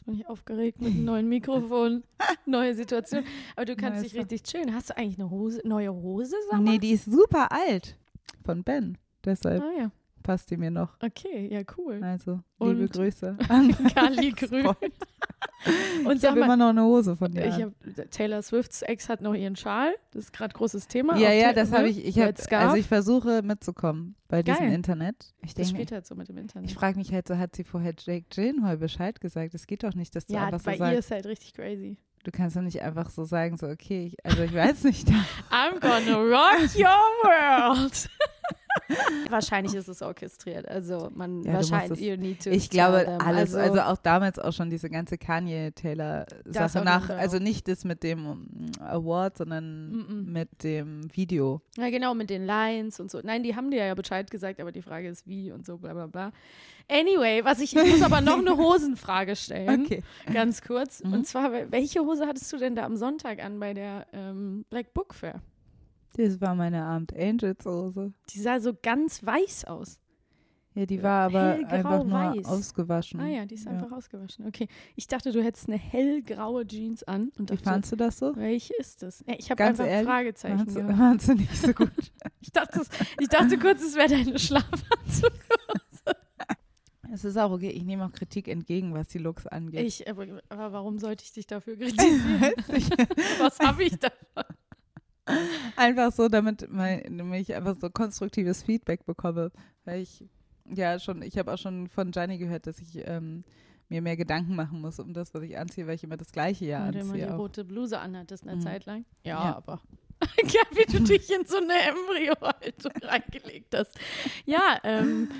Jetzt bin ich aufgeregt mit einem neuen Mikrofon, neue Situation. Aber du kannst Neues dich richtig chillen. Hast du eigentlich eine Hose, neue Hose? Sag mal? Nee, die ist super alt. Von Ben. Deshalb Ah ja, passt die mir noch. okay, ja cool. Also, Und- liebe Grüße. Kali Grün. Und Ich habe immer noch eine Hose von dir. an. hab, Taylor Swifts Ex hat noch ihren Schal. Das ist gerade großes Thema. ja, ja, das habe ich. Ich hab, also ich versuche mitzukommen bei diesem Geil. Internet. Ich das denke, spielt halt so mit dem Internet. ich frage mich halt so, hat sie vorher Jake Gyllenhaal Bescheid gesagt? Es geht doch nicht, dass du ja, einfach bei so ihr sagst. ist halt richtig crazy. Du kannst doch nicht einfach so sagen, so okay, ich, also ich weiß nicht. I'm gonna rock your world. wahrscheinlich ist es orchestriert. Also man Ja, wahrscheinlich you need to Ich glaube alles, Also, also, auch damals auch schon diese ganze Kanye Taylor Sache nach, Fall also nicht das mit dem mm, Award, sondern Mm-mm. mit dem Video. ja genau mit den Lines und so. Nein, die haben dir ja Bescheid gesagt, aber die Frage ist wie und so bla bla bla. Anyway, was ich, ich muss aber noch eine Hosenfrage stellen. Okay. Ganz kurz. Mhm. Und zwar, welche Hose hattest du denn da am Sonntag an bei der ähm, Black Book Fair? Das war meine Abend Angels Hose. Die sah so ganz weiß aus. Ja, die war aber Hellgrau einfach nur weiß. ausgewaschen. Ah ja, die ist Ja. einfach ausgewaschen. Okay. Ich dachte, du hättest eine hellgraue Jeans an. Und Wie fandst du das so? welche ist das? Ich habe einfach ehrlich, Fragezeichen Fandst du, fandst du nicht so gut? Ich dachte, ich dachte kurz, es wäre deine Schlafanzug. es ist auch okay, ich nehme auch Kritik entgegen, was die Looks angeht. Ich, aber, aber warum sollte ich dich dafür kritisieren? Was habe ich da? Einfach so, damit mein, ich einfach so konstruktives Feedback bekomme. Weil ich, ja, schon, ich habe auch schon von Gianni gehört, dass ich ähm, mir mehr Gedanken machen muss um das, was ich anziehe, weil ich immer das gleiche ja Weil du immer die anziehe. Rote Bluse anhattest eine Mhm. Zeit lang. Ja. aber. ja, wie du dich in so eine Embryo-Haltung reingelegt hast. Ja, ähm,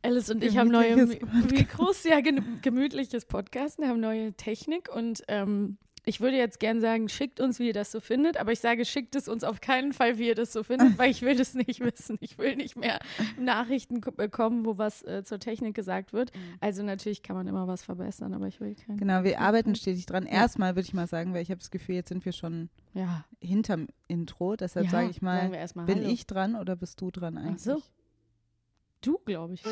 Alice und ich haben neue Mikros, ja, gemütliches Podcasten, haben neue Technik und ähm, Ich würde jetzt gern sagen, schickt uns, wie ihr das so findet, aber ich sage, schickt es uns auf keinen Fall, wie ihr das so findet, weil ich will das nicht wissen. Ich will nicht mehr Nachrichten bekommen, wo was äh, zur Technik gesagt wird. Also natürlich kann man immer was verbessern, aber ich will keinen. Genau, wir arbeiten stetig dran. Erstmal würde ich mal sagen, weil ich habe das Gefühl, jetzt sind wir schon Ja, hinterm Intro. Deshalb ja, sage ich mal, erstmal bin Hallo. ich dran oder bist du dran Ach eigentlich? so. Du, glaube ich.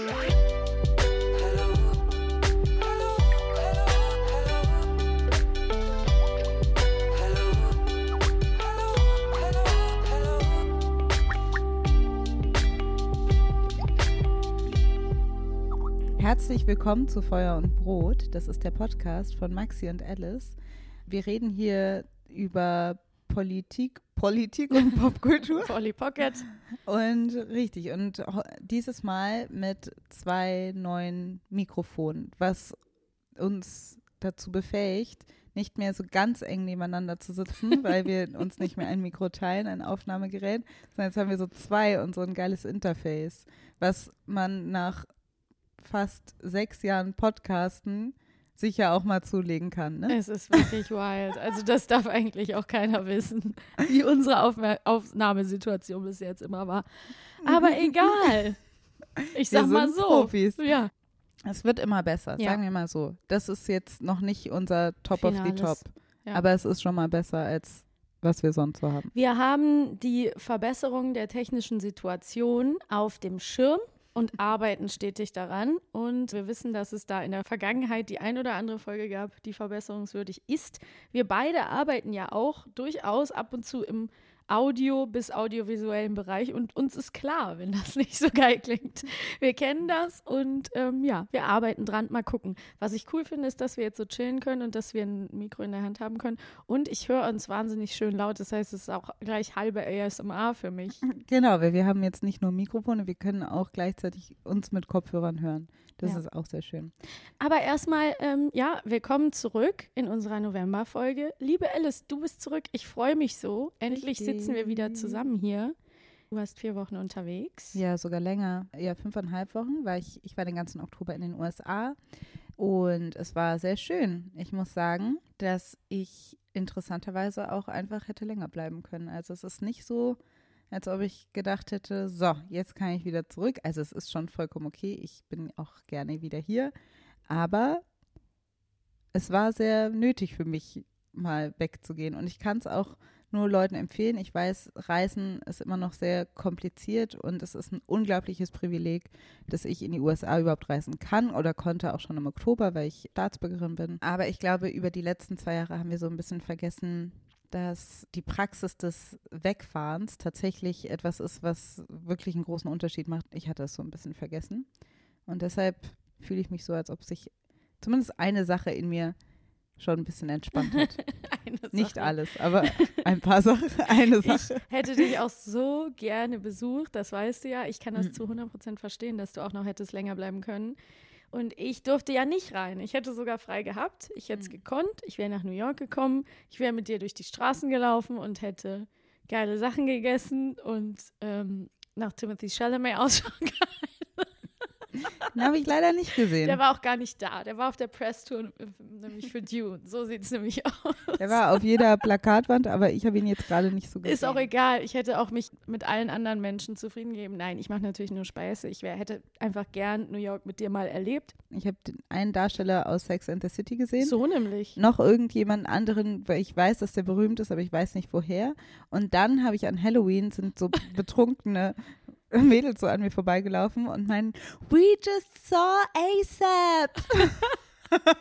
Herzlich willkommen zu Feuer und Brot. Das ist der Podcast von Maxi und Alice. Wir reden hier über Politik, Politik und Popkultur. Polly Pocket. Und richtig, und dieses Mal mit zwei neuen Mikrofonen, was uns dazu befähigt, nicht mehr so ganz eng nebeneinander zu sitzen, weil wir uns nicht mehr ein Mikro teilen, ein Aufnahmegerät, sondern jetzt haben wir so zwei und so ein geiles Interface, was man nach fast sechs Jahren Podcasten sicher auch mal zulegen kann. Ne? Es ist wirklich wild. Also das darf eigentlich auch keiner wissen, wie unsere Aufmer Aufnahmesituation bis jetzt immer war. Aber egal. Ich sag mal so. Profis. Ja. Es wird immer besser, Ja. sagen wir mal so. Das ist jetzt noch nicht unser Top of the Finales. Top. Ja. Aber es ist schon mal besser, als was wir sonst so haben. Wir haben die Verbesserung der technischen Situation auf dem Schirm und arbeiten stetig daran. Und wir wissen, dass es da in der Vergangenheit die ein oder andere Folge gab, die verbesserungswürdig ist. Wir beide arbeiten ja auch durchaus ab und zu im Audio- bis audiovisuellen Bereich und uns ist klar, wenn das nicht so geil klingt. Wir kennen das und ähm, ja, wir arbeiten dran. Mal gucken. Was ich cool finde, ist, dass wir jetzt so chillen können und dass wir ein Mikro in der Hand haben können. Und ich höre uns wahnsinnig schön laut. Das heißt, es ist auch gleich halbe ASMR für mich. Genau, weil wir haben jetzt nicht nur Mikrofone, wir können auch gleichzeitig uns mit Kopfhörern hören. Das Ja. ist auch sehr schön. Aber erstmal, ähm, ja, willkommen zurück in unserer November-Folge. Liebe Alice, du bist zurück. Ich freue mich so. Endlich Richtig. sitzen wir wieder zusammen hier. Du warst vier Wochen unterwegs. Ja, sogar länger. Ja, fünfeinhalb Wochen, weil ich, ich war den ganzen Oktober in den USA und es war sehr schön. Ich muss sagen, dass ich interessanterweise auch einfach hätte länger bleiben können. Also es ist nicht so, als ob ich gedacht hätte, so, jetzt kann ich wieder zurück. Also es ist schon vollkommen okay. Ich bin auch gerne wieder hier. Aber es war sehr nötig für mich, mal wegzugehen. Und ich kann es auch nur Leuten empfehlen. Ich weiß, Reisen ist immer noch sehr kompliziert und es ist ein unglaubliches Privileg, dass ich in die USA überhaupt reisen kann oder konnte auch schon im Oktober, weil ich Staatsbürgerin bin. Aber ich glaube, über die letzten zwei Jahre haben wir so ein bisschen vergessen, dass die Praxis des Wegfahrens tatsächlich etwas ist, was wirklich einen großen Unterschied macht. Ich hatte es so ein bisschen vergessen. Und deshalb fühle ich mich so, als ob sich zumindest eine Sache in mir schon ein bisschen entspannt hat. Nicht alles, aber ein paar Sachen, eine Ich Sache. hätte dich auch so gerne besucht, das weißt du ja. Ich kann das Mhm. zu 100% verstehen, dass du auch noch hättest länger bleiben können. Und ich durfte ja nicht rein. Ich hätte sogar frei gehabt. Ich hätte es gekonnt. Ich wäre nach New York gekommen. Ich wäre mit dir durch die Straßen gelaufen und hätte geile Sachen gegessen und ähm, nach Timothy Chalamet Ausschau gehalten. Den habe ich leider nicht gesehen. Der war auch gar nicht da. Der war auf der Presstour, äh, nämlich für Dune. So sieht es nämlich aus. Der war auf jeder Plakatwand, aber ich habe ihn jetzt gerade nicht so gesehen. Ist auch egal. Ich hätte auch mich mit allen anderen Menschen zufrieden gegeben. Nein, ich mache natürlich nur Späße. Ich wär, hätte einfach gern New York mit dir mal erlebt. Ich habe einen Darsteller aus Sex and the City gesehen. So nämlich. Noch irgendjemand anderen, weil ich weiß, dass der berühmt ist, aber ich weiß nicht woher. Und dann habe ich an Halloween sind so betrunkene Mädels so an mir vorbeigelaufen und meinen, we just saw ASAP.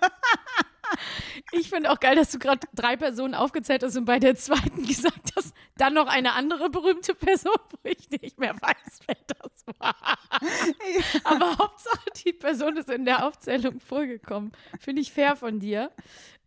Ich finde auch geil, dass du gerade drei Personen aufgezählt hast und bei der zweiten gesagt hast, dann noch eine andere berühmte Person, wo ich nicht mehr weiß, wer das war. Aber Hauptsache, die Person ist in der Aufzählung vorgekommen. Finde ich fair von dir.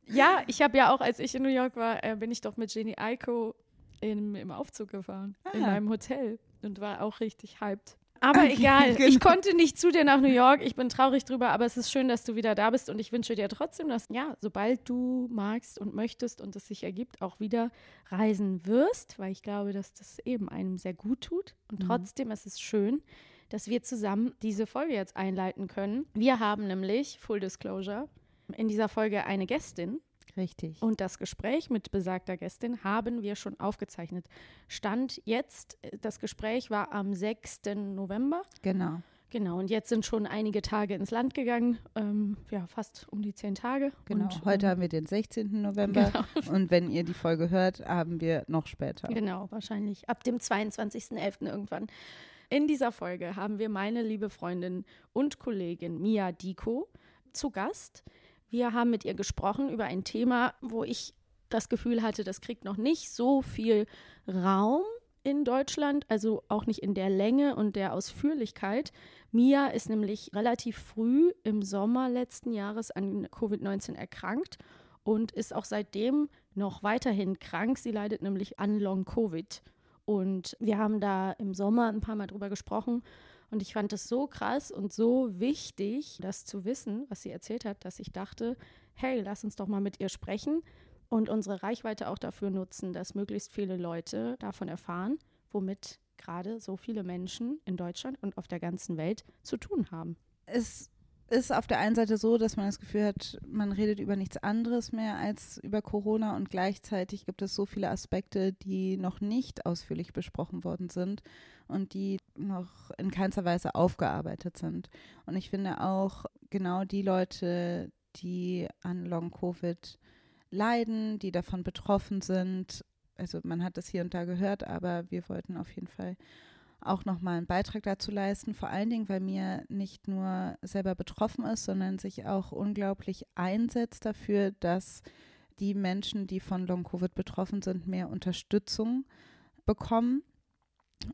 Ja, ich habe ja auch, als ich in New York war, äh, bin ich doch mit Jenny Aiko im, im Aufzug gefahren, in Ah. meinem Hotel und war auch richtig hyped. Aber Okay, egal, genau. ich konnte nicht zu dir nach New York. Ich bin traurig drüber, aber es ist schön, dass du wieder da bist und ich wünsche dir trotzdem, dass, ja, sobald du magst und möchtest und es sich ergibt, auch wieder reisen wirst, weil ich glaube, dass das eben einem sehr gut tut. Und Mhm. trotzdem ist es schön, dass wir zusammen diese Folge jetzt einleiten können. Wir haben nämlich, Full Disclosure, in dieser Folge eine Gästin. Richtig. Und das Gespräch mit besagter Gästin haben wir schon aufgezeichnet. Stand jetzt, äh, das Gespräch war am 6. November. Genau. Genau, und jetzt sind schon einige Tage ins Land gegangen, ähm, ja, fast um die zehn Tage. Genau. Und, Heute ähm, haben wir den 16. November Genau. und wenn ihr die Folge hört, haben wir noch später. Genau, wahrscheinlich ab dem 22.11. irgendwann. In dieser Folge haben wir meine liebe Freundin und Kollegin Mia Diko zu Gast. Wir haben mit ihr gesprochen über ein Thema, wo ich das Gefühl hatte, das kriegt noch nicht so viel Raum in Deutschland, also auch nicht in der Länge und der Ausführlichkeit. Mia ist nämlich relativ früh im Sommer letzten Jahres an Covid-19 erkrankt und ist auch seitdem noch weiterhin krank. Sie leidet nämlich an Long-Covid. Und wir haben da im Sommer ein paar Mal drüber gesprochen. Und ich fand es so krass und so wichtig, das zu wissen, was sie erzählt hat, dass ich dachte, hey, lass uns doch mal mit ihr sprechen und unsere Reichweite auch dafür nutzen, dass möglichst viele Leute davon erfahren, womit gerade so viele Menschen in Deutschland und auf der ganzen Welt zu tun haben. Es ist auf der einen Seite so, dass man das Gefühl hat, man redet über nichts anderes mehr als über Corona und gleichzeitig gibt es so viele Aspekte, die noch nicht ausführlich besprochen worden sind und die noch in keinster Weise aufgearbeitet sind. Und ich finde auch genau die Leute, die an Long-Covid leiden, die davon betroffen sind, also man hat das hier und da gehört, aber wir wollten auf jeden Fall auch nochmal einen Beitrag dazu leisten, vor allen Dingen, weil mir nicht nur selber betroffen ist, sondern sich auch unglaublich einsetzt dafür, dass die Menschen, die von Long-Covid betroffen sind, mehr Unterstützung bekommen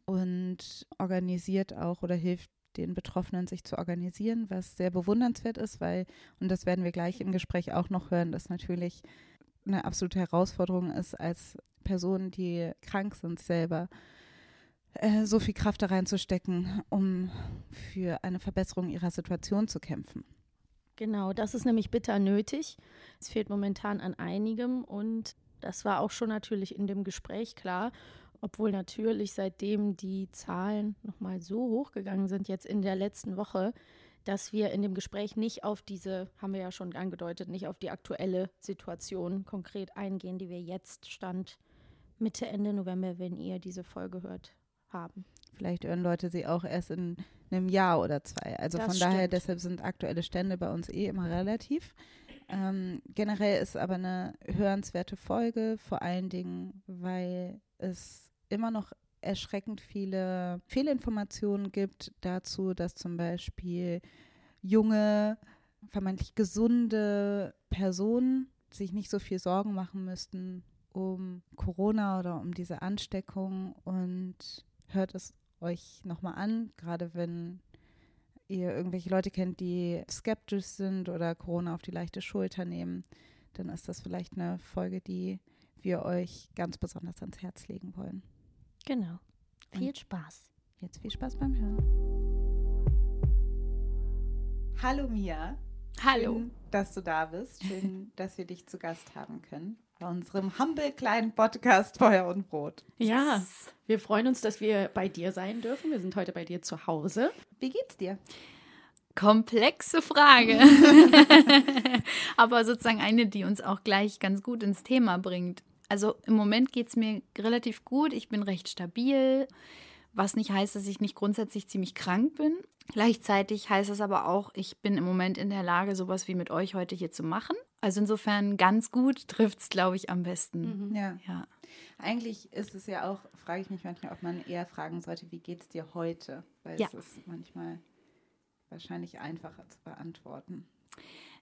und organisiert auch oder hilft den Betroffenen, sich zu organisieren, was sehr bewundernswert ist, weil, und das werden wir gleich im Gespräch auch noch hören, das natürlich eine absolute Herausforderung ist, als Personen, die krank sind, selber äh, so viel Kraft da reinzustecken, um für eine Verbesserung ihrer Situation zu kämpfen. Genau, das ist nämlich bitter nötig. Es fehlt momentan an einigem und das war auch schon natürlich in dem Gespräch klar, obwohl natürlich seitdem die Zahlen nochmal so hochgegangen sind jetzt in der letzten Woche, dass wir in dem Gespräch nicht auf diese, haben wir ja schon angedeutet, nicht auf die aktuelle Situation konkret eingehen, die wir jetzt Stand Mitte, Ende November, wenn ihr diese Folge hört, haben. Vielleicht hören Leute sie auch erst in einem Jahr oder zwei. Also Das von daher, stimmt. deshalb sind aktuelle Stände bei uns eh immer relativ. Ähm, generell ist aber eine hörenswerte Folge, vor allen Dingen, weil es immer noch erschreckend viele Fehlinformationen gibt dazu, dass zum Beispiel junge, vermeintlich gesunde Personen sich nicht so viel Sorgen machen müssten um Corona oder um diese Ansteckung und hört es euch nochmal an, gerade wenn ihr irgendwelche Leute kennt, die skeptisch sind oder Corona auf die leichte Schulter nehmen, dann ist das vielleicht eine Folge, die wir euch ganz besonders ans Herz legen wollen. Genau. Viel Und Spaß. Jetzt viel Spaß beim Hören. Hallo Mia. Schön, dass du da bist. Schön, dass wir dich zu Gast haben können bei unserem humble kleinen Podcast Feuer und Brot. Ja, wir freuen uns, dass wir bei dir sein dürfen. Wir sind heute bei dir zu Hause. Wie geht's dir? Komplexe Frage. Aber sozusagen eine, die uns auch gleich ganz gut ins Thema bringt. Also im Moment geht es mir relativ gut. Ich bin recht stabil, was nicht heißt, dass ich nicht grundsätzlich ziemlich krank bin. Gleichzeitig heißt es aber auch, ich bin im Moment in der Lage, sowas wie mit euch heute hier zu machen. Also insofern ganz gut trifft es, glaube ich, am besten. Ja. Ja. Eigentlich ist es ja auch, frage ich mich manchmal, ob man eher fragen sollte, wie geht's dir heute? Weil Ja. es ist manchmal wahrscheinlich einfacher zu beantworten.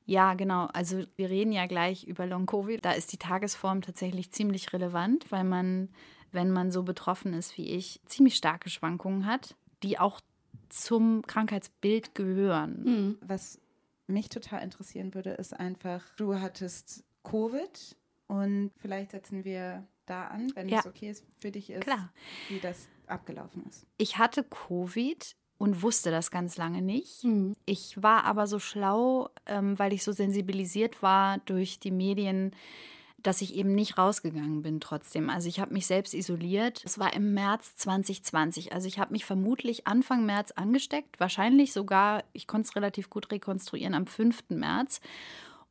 Ja, genau. Also wir reden ja gleich über Long-Covid. Da ist die Tagesform tatsächlich ziemlich relevant, weil man, wenn man so betroffen ist wie ich, ziemlich starke Schwankungen hat, die auch zum Krankheitsbild gehören. Was mich total interessieren würde, ist einfach, du hattest Covid und vielleicht setzen wir da an, wenn Ja. es okay ist für dich ist, Klar. wie das abgelaufen ist. Ich hatte Covid und wusste das ganz lange nicht. Mhm. Ich war aber so schlau, ähm, weil ich so sensibilisiert war durch die Medien, dass ich eben nicht rausgegangen bin trotzdem. Also ich habe mich selbst isoliert. Es war im März 2020. Also ich habe mich vermutlich Anfang März angesteckt. Wahrscheinlich sogar, ich konnte es relativ gut rekonstruieren, am 5. März.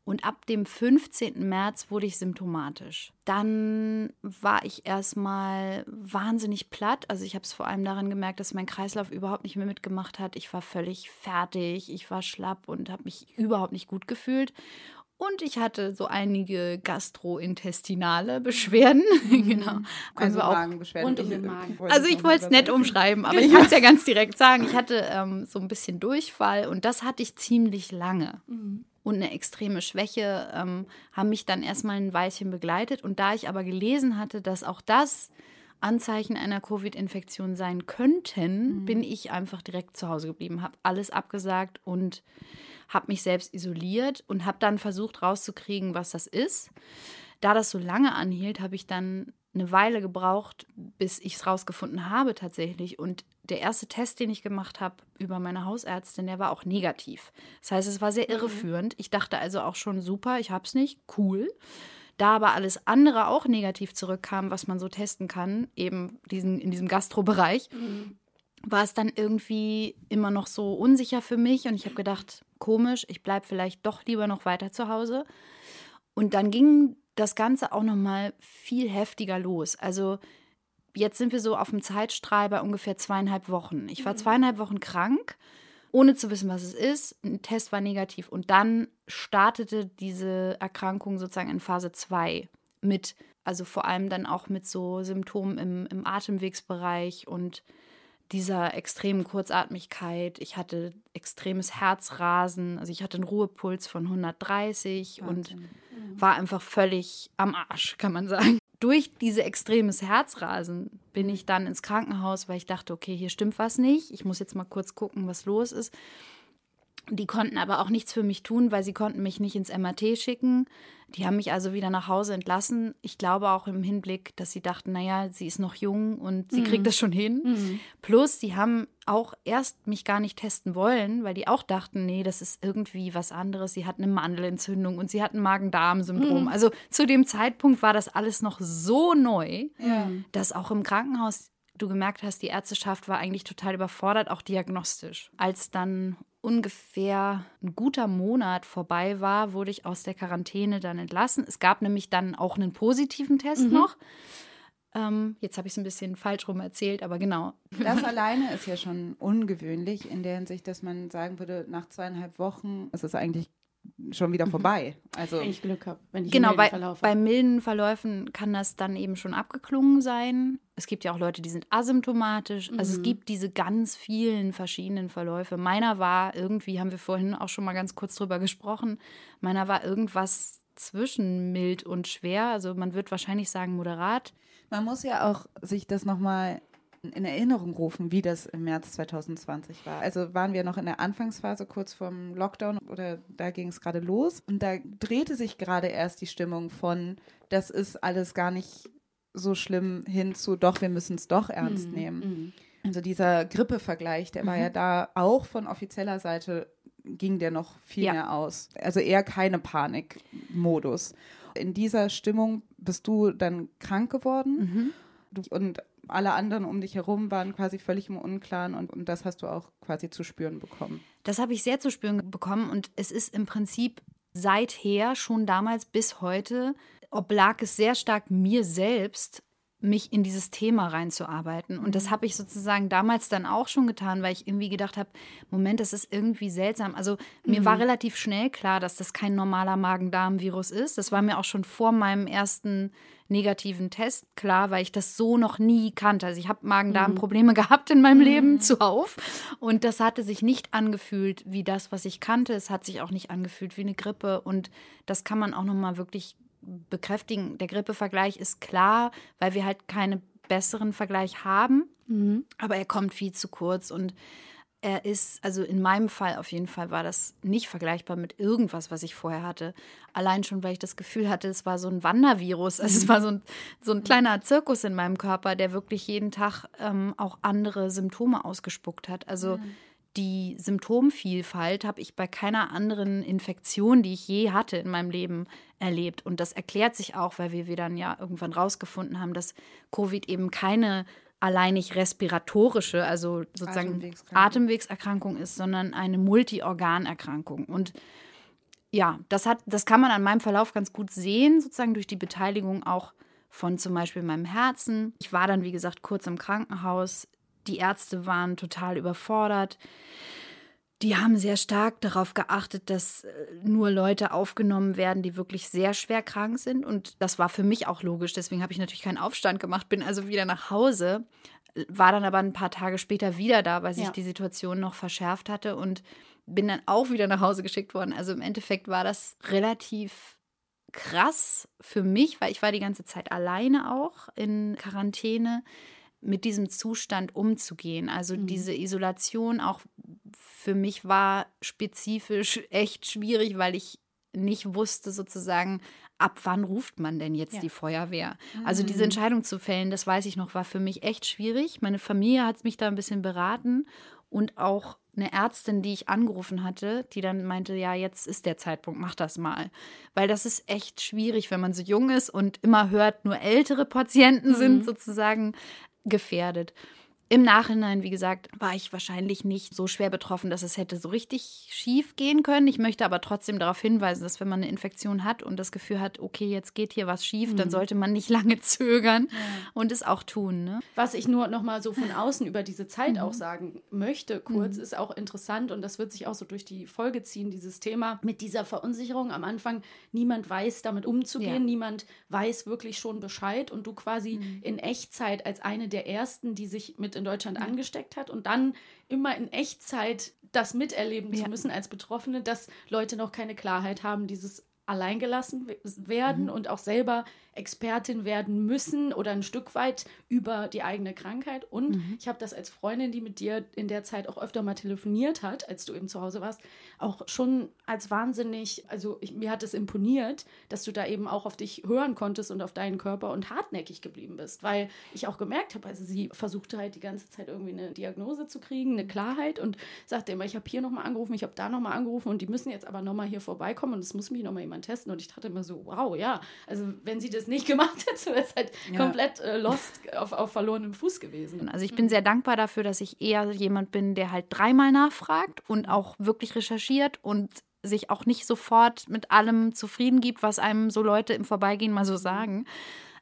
Und ab dem 15. März wurde ich symptomatisch. Dann war ich erstmal wahnsinnig platt. Also ich habe es vor allem daran gemerkt, dass mein Kreislauf überhaupt nicht mehr mitgemacht hat. Ich war völlig fertig, ich war schlapp und habe mich überhaupt nicht gut gefühlt. Und ich hatte so einige gastrointestinale Beschwerden. Mhm. genau. Also auch, Magenbeschwerden. Und um den Magen. also ich wollte es nett umschreiben, aber ich kann es ja ganz direkt sagen. Ich hatte ähm, so ein bisschen Durchfall und das hatte ich ziemlich lange. Und eine extreme Schwäche ähm, haben mich dann erstmal ein Weilchen begleitet. Und da ich aber gelesen hatte, dass auch das Anzeichen einer Covid-Infektion sein könnten, bin ich einfach direkt zu Hause geblieben, habe alles abgesagt und habe mich selbst isoliert und habe dann versucht rauszukriegen, was das ist. Da das so lange anhielt, habe ich dann eine Weile gebraucht, bis ich es rausgefunden habe tatsächlich. Und der erste Test, den ich gemacht habe über meine Hausärztin, der war auch negativ. Das heißt, es war sehr irreführend. Ich dachte also auch schon, super, ich habe es nicht, cool. Da aber alles andere auch negativ zurückkam, was man so testen kann, eben diesen, in diesem Gastrobereich, war es dann irgendwie immer noch so unsicher für mich. Und ich habe gedacht, komisch, ich bleibe vielleicht doch lieber noch weiter zu Hause. Und dann ging das Ganze auch noch mal viel heftiger los. Also jetzt sind wir so auf dem Zeitstrahl bei ungefähr zweieinhalb Wochen. Ich war zweieinhalb Wochen krank, ohne zu wissen, was es ist. Ein Test war negativ. Und dann startete diese Erkrankung sozusagen in Phase 2 mit, also vor allem dann auch mit so Symptomen im, im Atemwegsbereich und dieser extremen Kurzatmigkeit. Ich hatte extremes Herzrasen, also ich hatte einen Ruhepuls von 130 und war einfach völlig am Arsch, kann man sagen. Durch diese extremes Herzrasen bin ich dann ins Krankenhaus, weil ich dachte, okay, hier stimmt was nicht. Ich muss jetzt mal kurz gucken, was los ist. Die konnten aber auch nichts für mich tun, weil sie konnten mich nicht ins MRT schicken. Die haben mich also wieder nach Hause entlassen. Ich glaube auch im Hinblick, dass sie dachten, naja, sie ist noch jung und sie kriegt das schon hin. Plus, die haben auch erst mich gar nicht testen wollen, weil die auch dachten, nee, das ist irgendwie was anderes. Sie hat eine Mandelentzündung und sie hat ein Magen-Darm-Syndrom. Also zu dem Zeitpunkt war das alles noch so neu, dass auch im Krankenhaus du gemerkt hast, die Ärzteschaft war eigentlich total überfordert, auch diagnostisch. Als dann ungefähr ein guter Monat vorbei war, wurde ich aus der Quarantäne dann entlassen. Es gab nämlich dann auch einen positiven Test noch. Ähm, jetzt habe ich es ein bisschen falsch rum erzählt, aber genau. Das alleine ist ja schon ungewöhnlich in der Hinsicht, dass man sagen würde, nach zweieinhalb Wochen ist es eigentlich schon wieder vorbei. Also Wenn ich Glück habe, wenn ich Genau, bei, milden Verlauf bei milden Verläufen kann das dann eben schon abgeklungen sein. Es gibt ja auch Leute, die sind asymptomatisch. Also es gibt diese ganz vielen verschiedenen Verläufe. Meiner war irgendwie, haben wir vorhin auch schon mal ganz kurz drüber gesprochen, meiner war irgendwas zwischen mild und schwer. Also man wird wahrscheinlich sagen moderat. man muss ja auch sich das nochmal in Erinnerung rufen, wie das im März 2020 war. Also waren wir noch in der Anfangsphase kurz vorm Lockdown oder da ging es gerade los und da drehte sich gerade erst die Stimmung von, das ist alles gar nicht so schlimm hin zu, doch, wir müssen es doch ernst nehmen. Also dieser Grippevergleich, der war ja da auch von offizieller Seite ging der noch viel Ja. mehr aus. Also eher keine Panikmodus. In dieser Stimmung bist du dann krank geworden Du- und alle anderen um dich herum waren quasi völlig im Unklaren und, und das hast du auch quasi zu spüren bekommen. Das habe ich sehr zu spüren bekommen und es ist im Prinzip seither, schon damals bis heute, oblag es sehr stark mir selbst, mich in dieses Thema reinzuarbeiten. Und das habe ich sozusagen damals dann auch schon getan, weil ich irgendwie gedacht habe, Moment, das ist irgendwie seltsam. Also mir war relativ schnell klar, dass das kein normaler Magen-Darm-Virus ist. Das war mir auch schon vor meinem ersten negativen Test. Klar, weil ich das so noch nie kannte. Also ich habe Magen-Darm-Probleme gehabt in meinem Leben zuhauf. Und das hatte sich nicht angefühlt wie das, was ich kannte. Es hat sich auch nicht angefühlt wie eine Grippe. Und das kann man auch noch mal wirklich bekräftigen. Der Grippevergleich ist klar, weil wir halt keinen besseren Vergleich haben, aber er kommt viel zu kurz. Und er ist, also in meinem Fall auf jeden Fall war das nicht vergleichbar mit irgendwas, was ich vorher hatte. Allein schon, weil ich das Gefühl hatte, es war so ein Wandervirus. Also es war so ein, so ein kleiner Zirkus in meinem Körper, der wirklich jeden Tag ähm, auch andere Symptome ausgespuckt hat. Also die Symptomvielfalt habe ich bei keiner anderen Infektion, die ich je hatte in meinem Leben, erlebt. Und das erklärt sich auch, weil wir, wir dann ja irgendwann rausgefunden haben, dass Covid eben keine alleinig respiratorische, also sozusagen Atemwegserkrankung. Atemwegserkrankung ist, sondern eine Multiorganerkrankung. Und ja, das hat, das kann man an meinem Verlauf ganz gut sehen, sozusagen durch die Beteiligung auch von zum Beispiel meinem Herzen. Ich war dann, wie gesagt, kurz im Krankenhaus. Die Ärzte waren total überfordert. Die haben sehr stark darauf geachtet, dass äh, nur Leute aufgenommen werden, die wirklich sehr schwer krank sind. Und das war für mich auch logisch. Deswegen habe ich natürlich keinen Aufstand gemacht, bin also wieder nach Hause, war dann aber ein paar Tage später wieder da, weil sich Ja. die Situation noch verschärft hatte und bin dann auch wieder nach Hause geschickt worden. Also im Endeffekt war das relativ krass für mich, weil ich war die ganze Zeit alleine auch in Quarantäne mit diesem Zustand umzugehen. Also Mhm. diese Isolation auch für mich war spezifisch echt schwierig, weil ich nicht wusste sozusagen, ab wann ruft man denn jetzt Ja. die Feuerwehr? Also diese Entscheidung zu fällen, das weiß ich noch, war für mich echt schwierig. Meine Familie hat mich da ein bisschen beraten und auch eine Ärztin, die ich angerufen hatte, die dann meinte, ja, jetzt ist der Zeitpunkt, mach das mal. Weil das ist echt schwierig, wenn man so jung ist und immer hört, nur ältere Patienten sind sozusagen gefährdet. Im Nachhinein, wie gesagt, war ich wahrscheinlich nicht so schwer betroffen, dass es hätte so richtig schief gehen können. Ich möchte aber trotzdem darauf hinweisen, dass wenn man eine Infektion hat und das Gefühl hat, okay, jetzt geht hier was schief, dann sollte man nicht lange zögern und es auch tun. Ne? Was ich nur noch mal so von außen über diese Zeit auch sagen möchte, kurz, ist auch interessant und das wird sich auch so durch die Folge ziehen, dieses Thema mit dieser Verunsicherung am Anfang. Niemand weiß, damit umzugehen, Ja. niemand weiß wirklich schon Bescheid und du quasi in Echtzeit als eine der ersten, die sich mit in Deutschland angesteckt hat und dann immer in Echtzeit das miterleben Ja. zu müssen als Betroffene, dass Leute noch keine Klarheit haben, dieses alleingelassen we- werden und auch selber Expertin werden müssen oder ein Stück weit über die eigene Krankheit. Und ich habe das als Freundin, die mit dir in der Zeit auch öfter mal telefoniert hat, als du eben zu Hause warst, auch schon als wahnsinnig, also ich, mir hat es imponiert, dass du da eben auch auf dich hören konntest und auf deinen Körper und hartnäckig geblieben bist, weil ich auch gemerkt habe, also sie versuchte halt die ganze Zeit irgendwie eine Diagnose zu kriegen, eine Klarheit und sagte immer, ich habe hier nochmal angerufen, ich habe da nochmal angerufen und die müssen jetzt aber nochmal hier vorbeikommen und es muss mich nochmal jemand testen. Und ich dachte immer so, wow, ja, also wenn sie das nicht gemacht hätte, wäre es halt Ja. komplett äh, lost auf, auf verlorenem Fuß gewesen. Also ich bin sehr dankbar dafür, dass ich eher jemand bin, der halt dreimal nachfragt und auch wirklich recherchiert und sich auch nicht sofort mit allem zufrieden gibt, was einem so Leute im Vorbeigehen mal so sagen.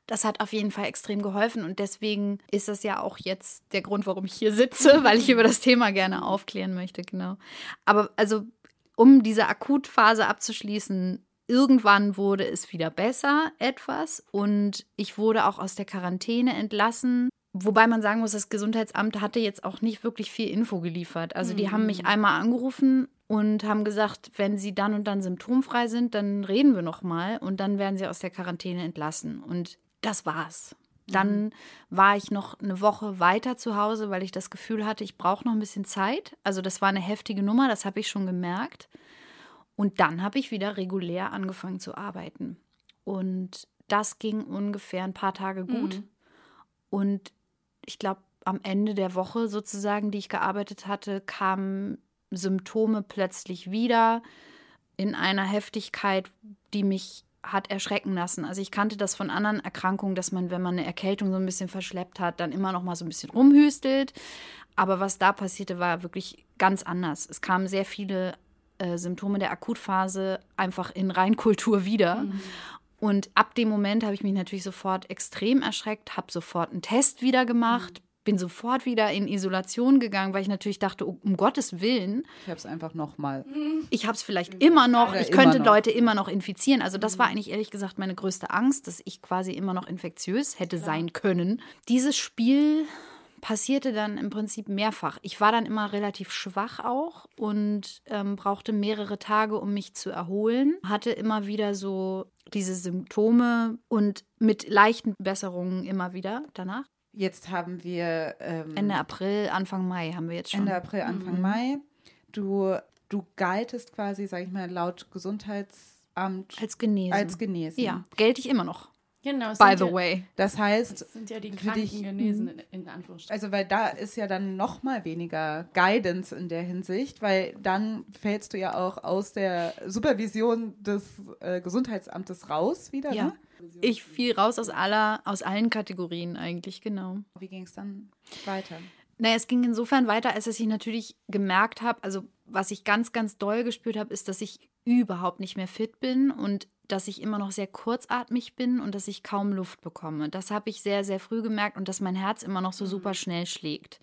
Das hat auf jeden Fall extrem geholfen und deswegen ist das ja auch jetzt der Grund, warum ich hier sitze, weil ich über das Thema gerne aufklären möchte, genau. Aber also, um diese Akutphase abzuschließen, irgendwann wurde es wieder besser, etwas, und ich wurde auch aus der Quarantäne entlassen. Wobei man sagen muss, das Gesundheitsamt hatte jetzt auch nicht wirklich viel Info geliefert. Also die haben mich einmal angerufen und haben gesagt, wenn sie dann und dann symptomfrei sind, dann reden wir noch mal und dann werden sie aus der Quarantäne entlassen. Und das war's. Dann war ich noch eine Woche weiter zu Hause, weil ich das Gefühl hatte, ich brauche noch ein bisschen Zeit. Also das war eine heftige Nummer, das habe ich schon gemerkt. Und dann habe ich wieder regulär angefangen zu arbeiten. Und das ging ungefähr ein paar Tage gut. Und ich glaube, am Ende der Woche sozusagen, die ich gearbeitet hatte, kamen Symptome plötzlich wieder in einer Heftigkeit, die mich hat erschrecken lassen. Also ich kannte das von anderen Erkrankungen, dass man, wenn man eine Erkältung so ein bisschen verschleppt hat, dann immer noch mal so ein bisschen rumhüstelt. Aber was da passierte, war wirklich ganz anders. Es kamen sehr viele äh, Symptome der Akutphase einfach in Reinkultur wieder. Und ab dem Moment habe ich mich natürlich sofort extrem erschreckt, habe sofort einen Test wieder gemacht, bin sofort wieder in Isolation gegangen, weil ich natürlich dachte, oh, um Gottes Willen, Ich habe es einfach nochmal. ich habe es vielleicht immer noch, Oder ich immer könnte noch. Leute immer noch infizieren. Also das war eigentlich ehrlich gesagt meine größte Angst, dass ich quasi immer noch infektiös hätte sein können. Dieses Spiel passierte dann im Prinzip mehrfach. Ich war dann immer relativ schwach auch und ähm, brauchte mehrere Tage, um mich zu erholen. Hatte immer wieder so diese Symptome und mit leichten Besserungen immer wieder danach. Jetzt haben wir ähm, Ende April, Anfang Mai haben wir jetzt schon. Ende April, Anfang Mai. Du, du galtest quasi, sag ich mal, laut Gesundheitsamt als genesen. als genesen. ja, gelte ich immer noch. Genau, By the ja, way. Das heißt, es sind ja die Für dich- kranken Genesen in, in Anführungsstrichen. also weil da ist ja dann noch mal weniger Guidance in der Hinsicht, weil dann fällst du ja auch aus der Supervision des äh, Gesundheitsamtes raus wieder. Ja. Ne? Ich fiel raus aus aller, aus allen Kategorien eigentlich, genau. Wie ging es dann weiter? Naja, es ging insofern weiter, als dass ich natürlich gemerkt habe, also was ich ganz, ganz doll gespürt habe, ist, dass ich überhaupt nicht mehr fit bin und dass ich immer noch sehr kurzatmig bin und dass ich kaum Luft bekomme. Das habe ich sehr, sehr früh gemerkt und dass mein Herz immer noch so Mhm. super schnell schlägt.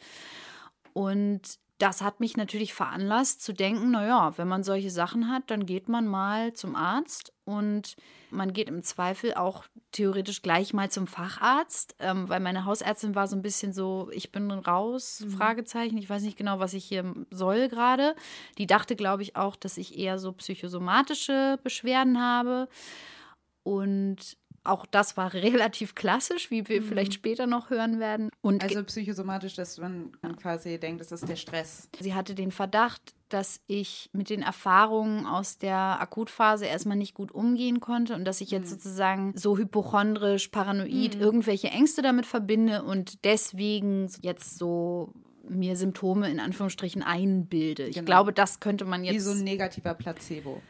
Und das hat mich natürlich veranlasst zu denken, naja, wenn man solche Sachen hat, dann geht man mal zum Arzt und man geht im Zweifel auch theoretisch gleich mal zum Facharzt, ähm, weil meine Hausärztin war so ein bisschen so, ich bin raus, Mhm. Fragezeichen, ich weiß nicht genau, was ich hier soll gerade. Die dachte, glaube ich, auch, dass ich eher so psychosomatische Beschwerden habe. Und auch das war relativ klassisch, wie wir vielleicht später noch hören werden. Und Also psychosomatisch, dass man quasi denkt, das ist der Stress. Sie hatte den Verdacht, dass ich mit den Erfahrungen aus der Akutphase erstmal nicht gut umgehen konnte und dass ich jetzt sozusagen so hypochondrisch, paranoid irgendwelche Ängste damit verbinde und deswegen jetzt so mir Symptome in Anführungsstrichen einbilde. Ich Genau. glaube, das könnte man Wie jetzt so ein negativer Placebo.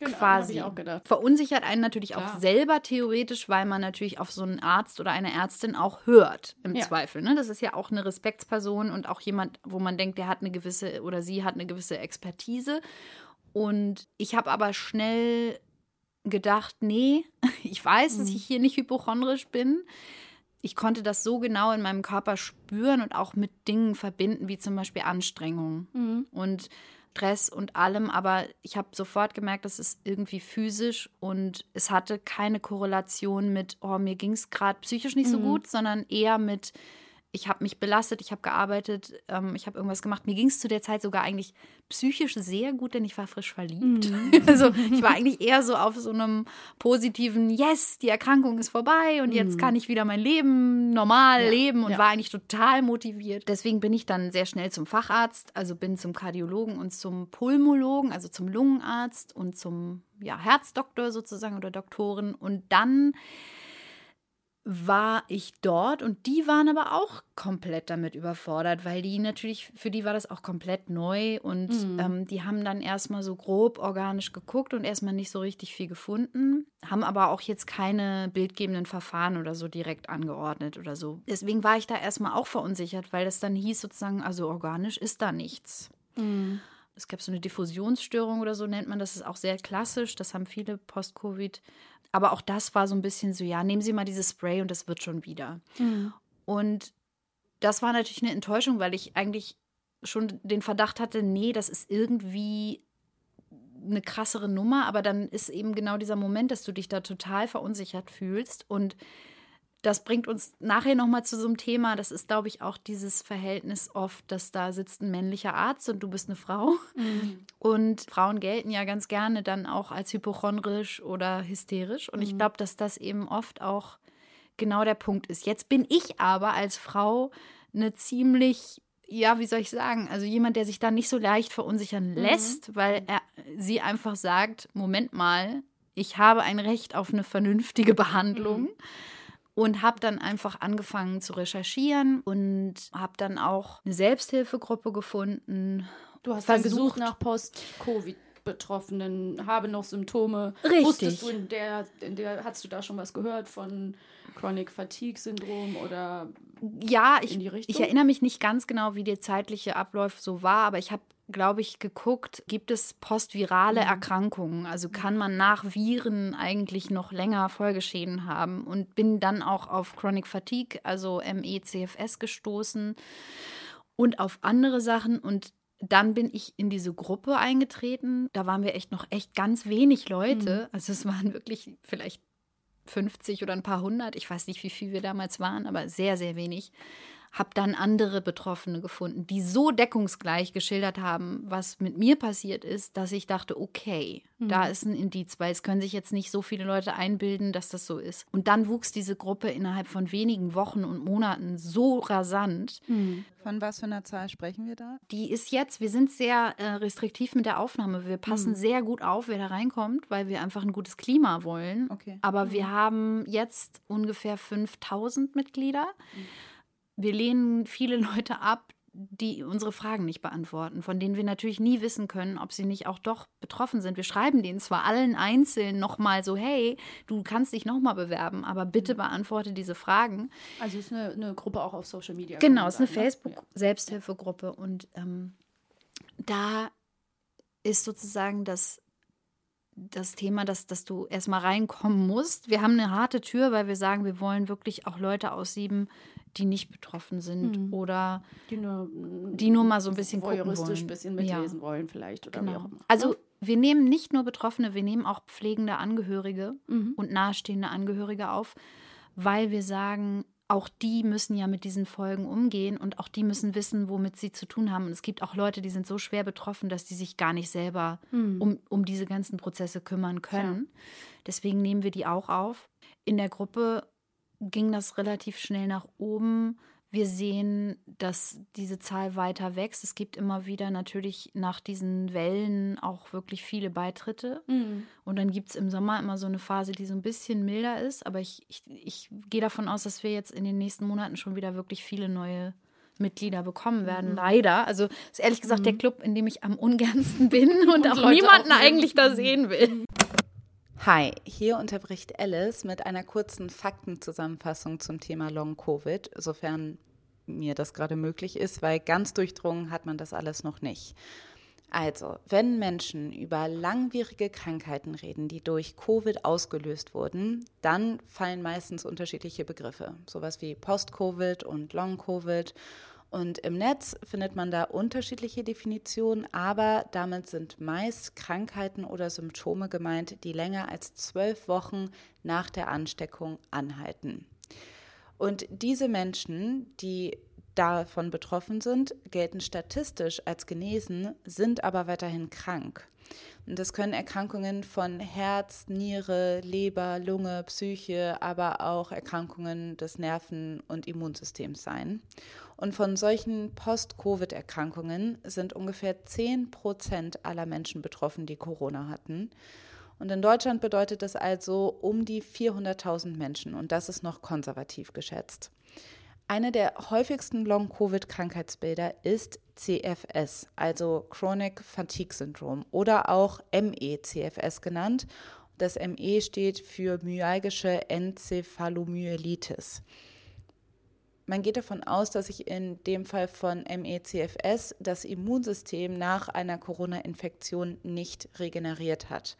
Genau, quasi auch gedacht. verunsichert einen natürlich Klar. auch selber theoretisch, weil man natürlich auf so einen Arzt oder eine Ärztin auch hört im Ja. Zweifel. Ne? Das ist ja auch eine Respektsperson und auch jemand, wo man denkt, der hat eine gewisse oder sie hat eine gewisse Expertise. Und ich habe aber schnell gedacht, nee, ich weiß, dass ich hier nicht hypochondrisch bin. Ich konnte das so genau in meinem Körper spüren und auch mit Dingen verbinden, wie zum Beispiel Anstrengung Mhm. und Stress und allem, aber ich habe sofort gemerkt, das ist irgendwie physisch und es hatte keine Korrelation mit, oh, mir ging es gerade psychisch nicht so gut, sondern eher mit, ich habe mich belastet, ich habe gearbeitet, ähm, ich habe irgendwas gemacht. Mir ging es zu der Zeit sogar eigentlich psychisch sehr gut, denn ich war frisch verliebt. Also ich war eigentlich eher so auf so einem positiven, yes, die Erkrankung ist vorbei und jetzt kann ich wieder mein Leben normal Ja, leben und ja. war eigentlich total motiviert. Deswegen bin ich dann sehr schnell zum Facharzt, also bin zum Kardiologen und zum Pulmologen, also zum Lungenarzt und zum ja, Herzdoktor sozusagen oder Doktorin. Und dann war ich dort und die waren aber auch komplett damit überfordert, weil die natürlich, für die war das auch komplett neu und ähm, die haben dann erstmal so grob organisch geguckt und erstmal nicht so richtig viel gefunden, haben aber auch jetzt keine bildgebenden Verfahren oder so direkt angeordnet oder so. Deswegen war ich da erstmal auch verunsichert, weil es dann hieß sozusagen, also organisch ist da nichts. Es gab so eine Diffusionsstörung oder so nennt man das, ist auch sehr klassisch. Das haben viele Post-Covid. Aber auch das war so ein bisschen so, ja, nehmen Sie mal dieses Spray und das wird schon wieder. Und das war natürlich eine Enttäuschung, weil ich eigentlich schon den Verdacht hatte, nee, das ist irgendwie eine krassere Nummer, aber dann ist eben genau dieser Moment, dass du dich da total verunsichert fühlst. Und das bringt uns nachher nochmal zu so einem Thema. Das ist, glaube ich, auch dieses Verhältnis oft, dass da sitzt ein männlicher Arzt und du bist eine Frau. Und Frauen gelten ja ganz gerne dann auch als hypochondrisch oder hysterisch. Und ich glaube, dass das eben oft auch genau der Punkt ist. Jetzt bin ich aber als Frau eine ziemlich, ja, wie soll ich sagen, also jemand, der sich da nicht so leicht verunsichern lässt, weil er sie einfach sagt, Moment mal, ich habe ein Recht auf eine vernünftige Behandlung. Und habe dann einfach angefangen zu recherchieren und habe dann auch eine Selbsthilfegruppe gefunden. Du hast dann Versucht. gesucht nach Post-Covid-Betroffenen, habe noch Symptome. Richtig. Wusstest du, in der, in der, hast du da schon was gehört von Chronic Fatigue Syndrom oder Ja, ich, ich erinnere mich nicht ganz genau, wie der zeitliche Ablauf so war, aber ich habe, glaube ich, geguckt, gibt es postvirale Erkrankungen? Also kann man nach Viren eigentlich noch länger Folgeschäden haben? Und bin dann auch auf Chronic Fatigue, also ME-CFS gestoßen und auf andere Sachen und dann bin ich in diese Gruppe eingetreten. Da waren wir echt noch echt ganz wenig Leute. Also es waren wirklich vielleicht 50 oder ein paar hundert. Ich weiß nicht, wie viel wir damals waren, aber sehr, sehr wenig. Habe dann andere Betroffene gefunden, die so deckungsgleich geschildert haben, was mit mir passiert ist, dass ich dachte, okay, da ist ein Indiz, weil es können sich jetzt nicht so viele Leute einbilden, dass das so ist. Und dann wuchs diese Gruppe innerhalb von wenigen Wochen und Monaten so rasant. Von was für einer Zahl sprechen wir da? Die ist jetzt, wir sind sehr äh, restriktiv mit der Aufnahme. Wir passen sehr gut auf, wer da reinkommt, weil wir einfach ein gutes Klima wollen. Okay. Aber wir haben jetzt ungefähr 5000 Mitglieder. Wir lehnen viele Leute ab, die unsere Fragen nicht beantworten, von denen wir natürlich nie wissen können, ob sie nicht auch doch betroffen sind. Wir schreiben denen zwar allen einzeln nochmal so, hey, du kannst dich nochmal bewerben, aber bitte beantworte diese Fragen. Also es ist eine, eine Gruppe auch auf Social Media. Genau, es ist eine ne? Facebook-Selbsthilfegruppe und ähm, da ist sozusagen das das Thema, dass, dass du erstmal reinkommen musst. Wir haben eine harte Tür, weil wir sagen, wir wollen wirklich auch Leute aussieben, die nicht betroffen sind mhm. oder die nur, die nur mal so ein bisschen voyeuristisch ein bisschen mitlesen ja. wollen vielleicht oder genau. Also wir nehmen nicht nur Betroffene, wir nehmen auch pflegende Angehörige mhm. und nahestehende Angehörige auf, weil wir sagen, auch die müssen ja mit diesen Folgen umgehen und auch die müssen wissen, womit sie zu tun haben. Und es gibt auch Leute, die sind so schwer betroffen, dass die sich gar nicht selber mhm. um, um diese ganzen Prozesse kümmern können. Ja. Deswegen nehmen wir die auch auf. In der Gruppe ging das relativ schnell nach oben. Wir sehen, dass diese Zahl weiter wächst. Es gibt immer wieder natürlich nach diesen Wellen auch wirklich viele Beitritte. Mhm. Und dann gibt es im Sommer immer so eine Phase, die so ein bisschen milder ist. Aber ich, ich, ich gehe davon aus, dass wir jetzt in den nächsten Monaten schon wieder wirklich viele neue Mitglieder bekommen werden, mhm. leider. Also ist ehrlich gesagt mhm. der Club, in dem ich am ungernsten bin und, und auch Leute niemanden auch eigentlich da sehen will. Hi, hier unterbricht Alice mit einer kurzen Faktenzusammenfassung zum Thema Long Covid, sofern mir das gerade möglich ist, weil ganz durchdrungen hat man das alles noch nicht. Also, wenn Menschen über langwierige Krankheiten reden, die durch Covid ausgelöst wurden, dann fallen meistens unterschiedliche Begriffe, sowas wie Post-Covid und Long-Covid und im Netz findet man da unterschiedliche Definitionen, aber damit sind meist Krankheiten oder Symptome gemeint, die länger als zwölf Wochen nach der Ansteckung anhalten. Und diese Menschen, die davon betroffen sind, gelten statistisch als genesen, sind aber weiterhin krank. Und das können Erkrankungen von Herz, Niere, Leber, Lunge, Psyche, aber auch Erkrankungen des Nerven- und Immunsystems sein. Und von solchen Post-Covid-Erkrankungen sind ungefähr 10 Prozent aller Menschen betroffen, die Corona hatten. Und in Deutschland bedeutet das also um die 400.000 Menschen. Und das ist noch konservativ geschätzt. Eine der häufigsten Long-Covid-Krankheitsbilder ist CFS, also Chronic Fatigue Syndrome oder auch ME-CFS genannt. Das ME steht für myalgische Enzephalomyelitis. Man geht davon aus, dass sich in dem Fall von ME-CFS das Immunsystem nach einer Corona-Infektion nicht regeneriert hat.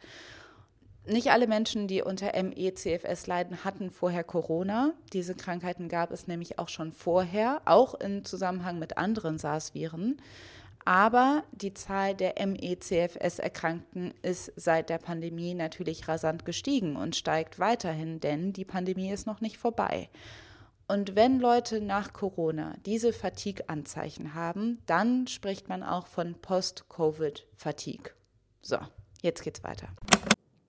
Nicht alle Menschen, die unter ME-CFS leiden, hatten vorher Corona. Diese Krankheiten gab es nämlich auch schon vorher, auch im Zusammenhang mit anderen SARS-Viren. Aber die Zahl der ME-CFS-Erkrankten ist seit der Pandemie natürlich rasant gestiegen und steigt weiterhin, denn die Pandemie ist noch nicht vorbei. Und wenn Leute nach Corona diese Fatigue-Anzeichen haben, dann spricht man auch von Post-Covid-Fatigue. So, jetzt geht's weiter.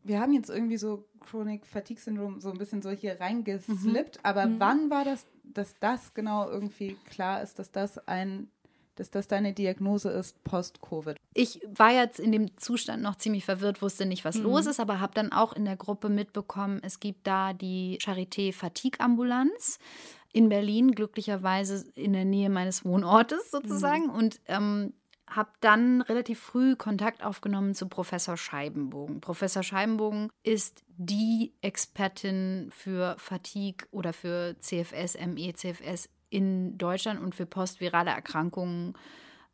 Wir haben jetzt irgendwie so Chronic Fatigue Syndrome so ein bisschen so hier reingeslippt, mhm. aber mhm. wann war das, dass das genau irgendwie klar ist, dass das ein dass das deine Diagnose ist post-Covid? Ich war jetzt in dem Zustand noch ziemlich verwirrt, wusste nicht, was mhm. los ist, aber habe dann auch in der Gruppe mitbekommen, es gibt da die Charité Fatigue Ambulanz in Berlin, glücklicherweise in der Nähe meines Wohnortes sozusagen. Mhm. Und ähm, habe dann relativ früh Kontakt aufgenommen zu Professor Scheibenbogen. Professor Scheibenbogen ist die Expertin für Fatigue oder für CFS, ME, CFS in Deutschland und für postvirale Erkrankungen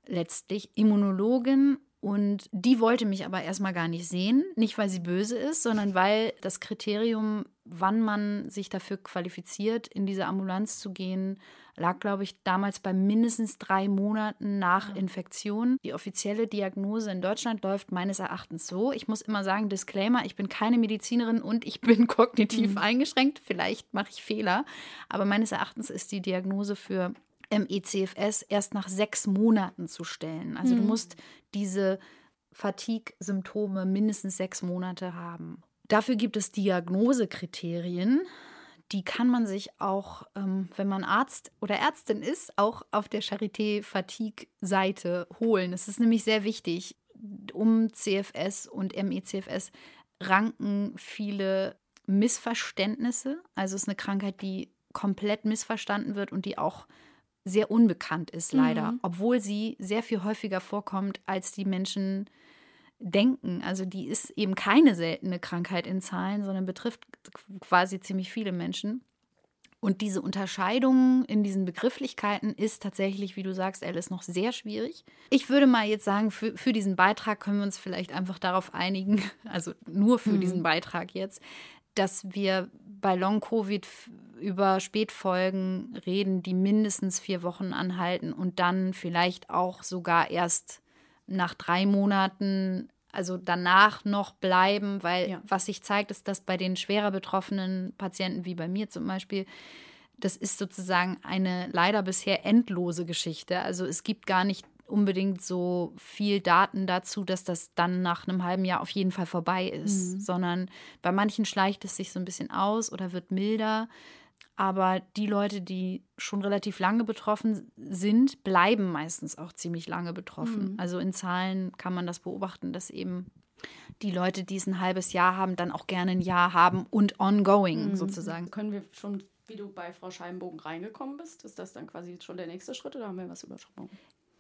letztlich Immunologin. Und die wollte mich aber erstmal gar nicht sehen. Nicht, weil sie böse ist, sondern weil das Kriterium, wann man sich dafür qualifiziert, in diese Ambulanz zu gehen, lag, glaube ich, damals bei mindestens drei Monaten nach Infektion. Die offizielle Diagnose in Deutschland läuft meines Erachtens so. Ich muss immer sagen, Disclaimer, ich bin keine Medizinerin und ich bin kognitiv mhm. eingeschränkt. Vielleicht mache ich Fehler. Aber meines Erachtens ist die Diagnose für MECFS erst nach sechs Monaten zu stellen. Also mhm. du musst diese Fatigue-Symptome mindestens sechs Monate haben. Dafür gibt es Diagnosekriterien die kann man sich auch, ähm, wenn man Arzt oder Ärztin ist, auch auf der Charité Fatigue Seite holen. Es ist nämlich sehr wichtig. Um CFS und MECFS ranken viele Missverständnisse. Also es ist eine Krankheit, die komplett missverstanden wird und die auch sehr unbekannt ist, leider, mhm. obwohl sie sehr viel häufiger vorkommt, als die Menschen denken. Also die ist eben keine seltene Krankheit in Zahlen, sondern betrifft quasi ziemlich viele Menschen. Und diese Unterscheidung in diesen Begrifflichkeiten ist tatsächlich, wie du sagst, Alice, noch sehr schwierig. Ich würde mal jetzt sagen, für, für diesen Beitrag können wir uns vielleicht einfach darauf einigen, also nur für mhm. diesen Beitrag jetzt, dass wir bei Long-Covid über Spätfolgen reden, die mindestens vier Wochen anhalten und dann vielleicht auch sogar erst nach drei Monaten also danach noch bleiben, weil ja. was sich zeigt, ist, dass bei den schwerer betroffenen Patienten, wie bei mir zum Beispiel, das ist sozusagen eine leider bisher endlose Geschichte. Also es gibt gar nicht unbedingt so viel Daten dazu, dass das dann nach einem halben Jahr auf jeden Fall vorbei ist, mhm. sondern bei manchen schleicht es sich so ein bisschen aus oder wird milder. Aber die Leute, die schon relativ lange betroffen sind, bleiben meistens auch ziemlich lange betroffen. Mhm. Also in Zahlen kann man das beobachten, dass eben die Leute, die es ein halbes Jahr haben, dann auch gerne ein Jahr haben und ongoing mhm. sozusagen. Können wir schon, wie du bei Frau Scheibenbogen reingekommen bist, ist das dann quasi schon der nächste Schritt oder haben wir was übersprungen?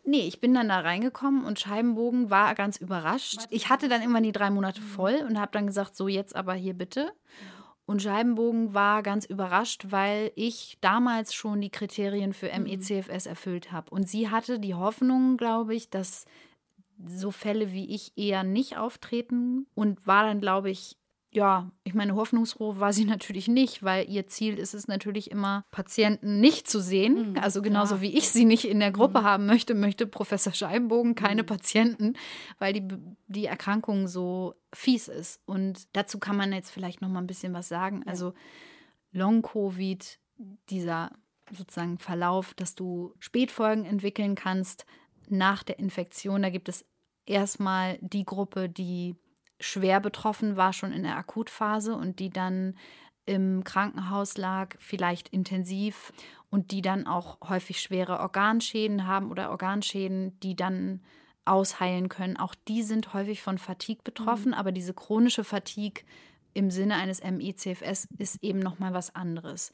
Nee, ich bin dann da reingekommen und Scheibenbogen war ganz überrascht. Ich hatte dann irgendwann die drei Monate mhm. voll und habe dann gesagt, so jetzt aber hier bitte. Und Scheibenbogen war ganz überrascht, weil ich damals schon die Kriterien für MECFS erfüllt habe. Und sie hatte die Hoffnung, glaube ich, dass so Fälle wie ich eher nicht auftreten und war dann, glaube ich, ja, ich meine, hoffnungsfroh war sie natürlich nicht, weil ihr Ziel ist es natürlich immer, Patienten nicht zu sehen. Mhm, also genauso ja. wie ich sie nicht in der Gruppe mhm. haben möchte, möchte Professor Scheibenbogen keine mhm. Patienten, weil die, die Erkrankung so fies ist. Und dazu kann man jetzt vielleicht noch mal ein bisschen was sagen. Ja. Also Long-Covid, dieser sozusagen Verlauf, dass du Spätfolgen entwickeln kannst nach der Infektion. Da gibt es erstmal die Gruppe, die schwer betroffen war, schon in der Akutphase und die dann im Krankenhaus lag, vielleicht intensiv und die dann auch häufig schwere Organschäden haben oder Organschäden, die dann ausheilen können. Auch die sind häufig von Fatigue betroffen, mhm. aber diese chronische Fatigue im Sinne eines MECFS ist eben noch mal was anderes.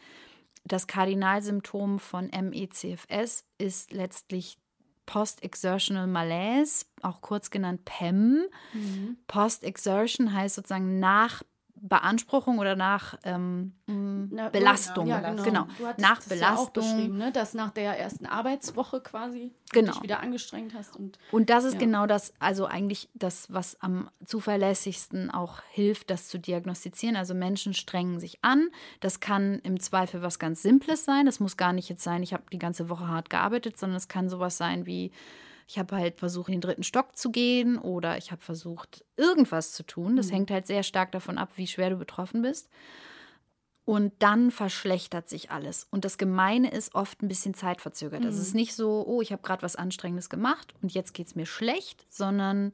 Das Kardinalsymptom von MECFS ist letztlich Post-Exertional Malaise, auch kurz genannt PEM. Mhm. Post-Exertion heißt sozusagen nach Beanspruchung oder nach ähm, Na, Belastung. Ja, genau. genau. nach Belastung. Ja ne? dass nach der ersten Arbeitswoche quasi genau. dich wieder angestrengt hast. Und, und das ist ja. genau das, also eigentlich das, was am zuverlässigsten auch hilft, das zu diagnostizieren. Also Menschen strengen sich an. Das kann im Zweifel was ganz Simples sein. Das muss gar nicht jetzt sein, ich habe die ganze Woche hart gearbeitet, sondern es kann sowas sein wie ich habe halt versucht, in den dritten Stock zu gehen oder ich habe versucht, irgendwas zu tun. Das mhm. hängt halt sehr stark davon ab, wie schwer du betroffen bist. Und dann verschlechtert sich alles. Und das Gemeine ist oft ein bisschen zeitverzögert. Mhm. Also es ist mhm. nicht so, oh, ich habe gerade was Anstrengendes gemacht und jetzt geht es mir schlecht, sondern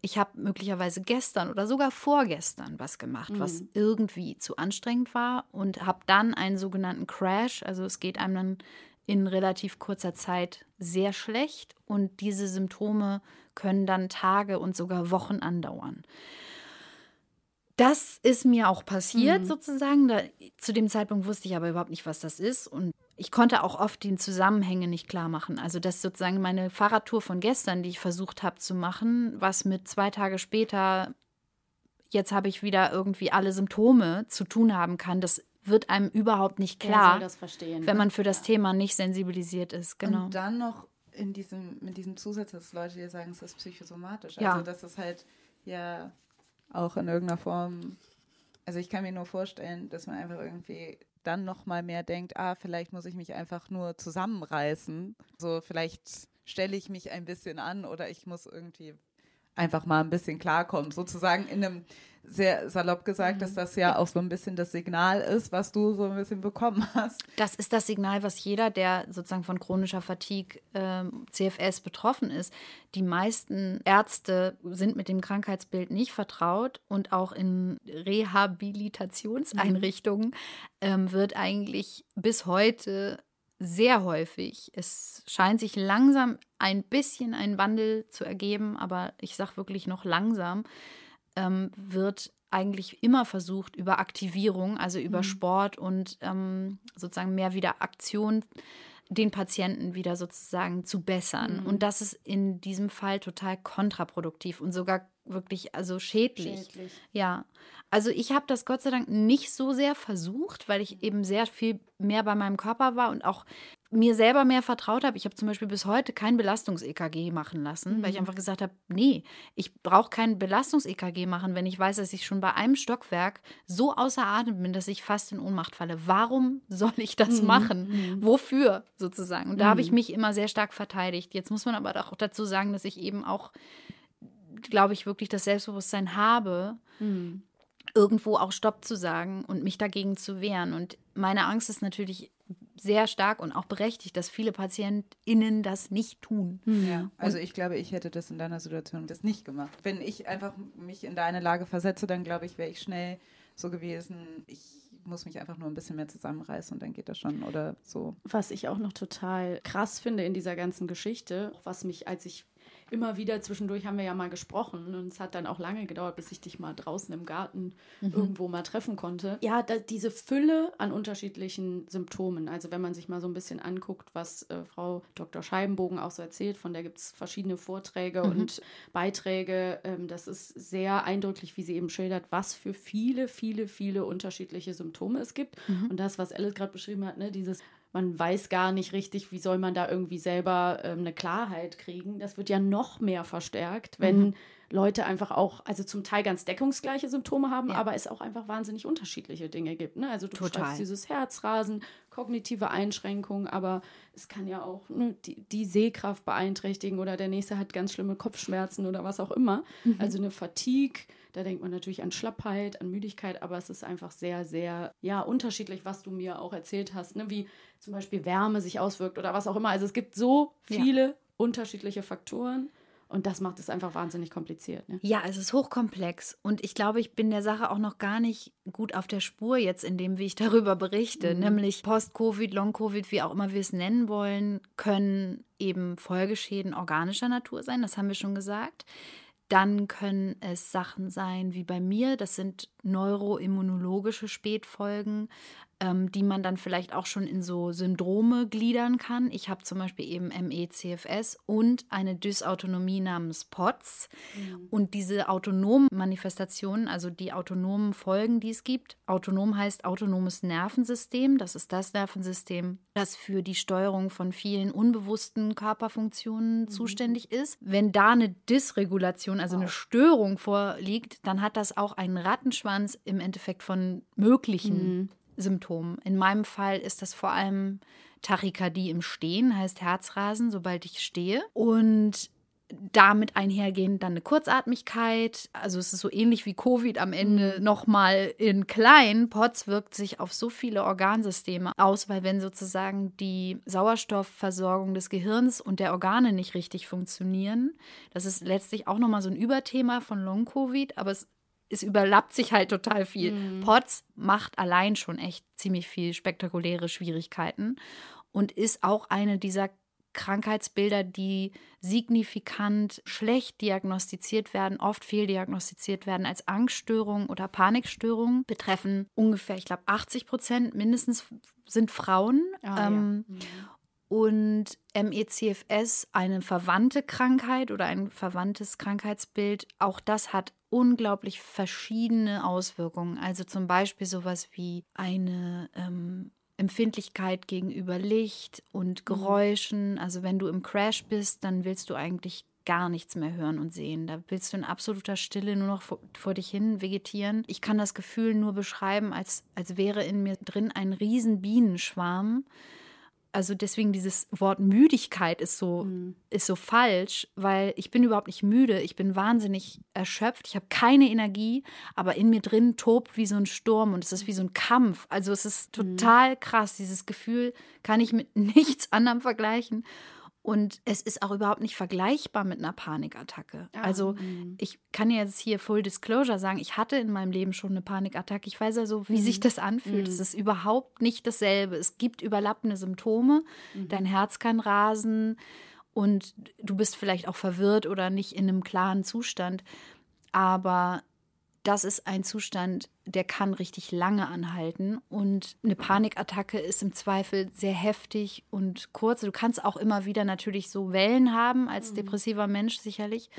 ich habe möglicherweise gestern oder sogar vorgestern was gemacht, mhm. was irgendwie zu anstrengend war und habe dann einen sogenannten Crash. Also es geht einem dann in relativ kurzer Zeit sehr schlecht und diese Symptome können dann Tage und sogar Wochen andauern. Das ist mir auch passiert mhm. sozusagen. Da, zu dem Zeitpunkt wusste ich aber überhaupt nicht, was das ist und ich konnte auch oft die Zusammenhänge nicht klar machen. Also dass sozusagen meine Fahrradtour von gestern, die ich versucht habe zu machen, was mit zwei Tage später jetzt habe ich wieder irgendwie alle Symptome zu tun haben kann, das wird einem überhaupt nicht klar, wenn ne? man für das ja. Thema nicht sensibilisiert ist. Genau. Und dann noch in diesem, mit diesem Zusatz, dass Leute dir sagen, es ist psychosomatisch. Ja. Also das ist halt ja auch in irgendeiner Form, also ich kann mir nur vorstellen, dass man einfach irgendwie dann noch mal mehr denkt, ah, vielleicht muss ich mich einfach nur zusammenreißen. So vielleicht stelle ich mich ein bisschen an oder ich muss irgendwie einfach mal ein bisschen klarkommen. Sozusagen in einem sehr salopp gesagt, mhm. dass das ja auch so ein bisschen das Signal ist, was du so ein bisschen bekommen hast. Das ist das Signal, was jeder, der sozusagen von chronischer Fatigue äh, CFS betroffen ist. Die meisten Ärzte sind mit dem Krankheitsbild nicht vertraut und auch in Rehabilitationseinrichtungen mhm. ähm, wird eigentlich bis heute sehr häufig. Es scheint sich langsam ein bisschen ein Wandel zu ergeben, aber ich sage wirklich noch langsam, ähm, wird eigentlich immer versucht, über Aktivierung, also über mhm. Sport und ähm, sozusagen mehr wieder Aktion, den Patienten wieder sozusagen zu bessern. Mhm. Und das ist in diesem Fall total kontraproduktiv und sogar wirklich also schädlich. Schädlich. Ja, also ich habe das Gott sei Dank nicht so sehr versucht, weil ich eben sehr viel mehr bei meinem Körper war und auch mir selber mehr vertraut habe. Ich habe zum Beispiel bis heute kein Belastungs-EKG machen lassen, weil ich einfach gesagt habe, nee, ich brauche kein Belastungs-EKG machen, wenn ich weiß, dass ich schon bei einem Stockwerk so außer Atem bin, dass ich fast in Ohnmacht falle. Warum soll ich das machen? Wofür sozusagen? Und da habe ich mich immer sehr stark verteidigt. Jetzt muss man aber auch dazu sagen, dass ich eben auch, glaube ich, wirklich das Selbstbewusstsein habe, irgendwo auch Stopp zu sagen und mich dagegen zu wehren. Und meine Angst ist natürlich sehr stark und auch berechtigt, dass viele PatientInnen das nicht tun. Ja, also ich glaube, ich hätte das in deiner Situation das nicht gemacht. Wenn ich einfach mich in deine Lage versetze, dann glaube ich, wäre ich schnell so gewesen, ich muss mich einfach nur ein bisschen mehr zusammenreißen und dann geht das schon oder so. Was ich auch noch total krass finde in dieser ganzen Geschichte, was mich, als ich immer wieder zwischendurch haben wir ja mal gesprochen und es hat dann auch lange gedauert, bis ich dich mal draußen im Garten irgendwo mal treffen konnte. Ja, da, diese Fülle an unterschiedlichen Symptomen. Also wenn man sich mal so ein bisschen anguckt, was äh, Frau Dr. Scheibenbogen auch so erzählt, von der gibt es verschiedene Vorträge und Beiträge. Ähm, das ist sehr eindrücklich, wie sie eben schildert, was für viele, viele, viele unterschiedliche Symptome es gibt. Und das, was Alice gerade beschrieben hat, ne, dieses man weiß gar nicht richtig, wie soll man da irgendwie selber ähm, eine Klarheit kriegen. Das wird ja noch mehr verstärkt, wenn Leute einfach auch, also zum Teil ganz deckungsgleiche Symptome haben, aber es auch einfach wahnsinnig unterschiedliche Dinge gibt. Ne? Also du Total. dieses Herzrasen, kognitive Einschränkungen, aber es kann ja auch ne, die, die Sehkraft beeinträchtigen oder der nächste hat ganz schlimme Kopfschmerzen oder was auch immer. Also eine Fatigue, da denkt man natürlich an Schlappheit, an Müdigkeit, aber es ist einfach sehr, sehr, ja, unterschiedlich, was du mir auch erzählt hast, ne? wie zum Beispiel Wärme sich auswirkt oder was auch immer. Also es gibt so Ja. viele unterschiedliche Faktoren und das macht es einfach wahnsinnig kompliziert. Ne? Ja, es ist hochkomplex und ich glaube, ich bin der Sache auch noch gar nicht gut auf der Spur jetzt in dem, wie ich darüber berichte, nämlich Post-Covid, Long-Covid, wie auch immer wir es nennen wollen, können eben Folgeschäden organischer Natur sein, das haben wir schon gesagt. Dann können es Sachen sein wie bei mir, das sind neuroimmunologische Spätfolgen, ähm, die man dann vielleicht auch schon in so Syndrome gliedern kann. Ich habe zum Beispiel eben ME-CFS und eine Dysautonomie namens POTS. Und diese autonomen Manifestationen, also die autonomen Folgen, die es gibt, autonom heißt autonomes Nervensystem. Das ist das Nervensystem, das für die Steuerung von vielen unbewussten Körperfunktionen zuständig ist. Wenn da eine Dysregulation, also eine Störung vorliegt, dann hat das auch einen Rattenschwanz im Endeffekt von möglichen Symptomen. In meinem Fall ist das vor allem Tachykardie im Stehen, heißt Herzrasen, sobald ich stehe. Und damit einhergehend dann eine Kurzatmigkeit. Also es ist so ähnlich wie Covid am Ende nochmal in klein. POTS wirkt sich auf so viele Organsysteme aus, weil wenn sozusagen die Sauerstoffversorgung des Gehirns und der Organe nicht richtig funktionieren, das ist letztlich auch nochmal so ein Überthema von Long-Covid, aber es es überlappt sich halt total viel. POTS macht allein schon echt ziemlich viel spektakuläre Schwierigkeiten und ist auch eine dieser Krankheitsbilder, die signifikant schlecht diagnostiziert werden, oft fehldiagnostiziert werden als Angststörung oder Panikstörung, betreffen ungefähr, ich glaube, 80 Prozent mindestens sind Frauen. Ah, ja. ähm, und MECFS, eine verwandte Krankheit oder ein verwandtes Krankheitsbild, auch das hat unglaublich verschiedene Auswirkungen. Also zum Beispiel sowas wie eine ähm, Empfindlichkeit gegenüber Licht und Geräuschen. Also wenn du im Crash bist, dann willst du eigentlich gar nichts mehr hören und sehen. Da willst du in absoluter Stille nur noch vor, vor dich hin vegetieren. Ich kann das Gefühl nur beschreiben, als, als wäre in mir drin ein riesen Bienenschwarm. Also deswegen dieses Wort Müdigkeit ist so, ist so falsch, weil ich bin überhaupt nicht müde. Ich bin wahnsinnig erschöpft. Ich habe keine Energie, aber in mir drin tobt wie so ein Sturm und es ist wie so ein Kampf. Also es ist total krass. Dieses Gefühl kann ich mit nichts anderem vergleichen. Und es ist auch überhaupt nicht vergleichbar mit einer Panikattacke. Also ich kann jetzt hier Full Disclosure sagen, ich hatte in meinem Leben schon eine Panikattacke. Ich weiß also, wie sich das anfühlt. Es ist überhaupt nicht dasselbe. Es gibt überlappende Symptome. Dein Herz kann rasen und du bist vielleicht auch verwirrt oder nicht in einem klaren Zustand. Aber das ist ein Zustand, der kann richtig lange anhalten. Und eine Panikattacke ist im Zweifel sehr heftig und kurz. Du kannst auch immer wieder natürlich so Wellen haben, als depressiver Mensch sicherlich.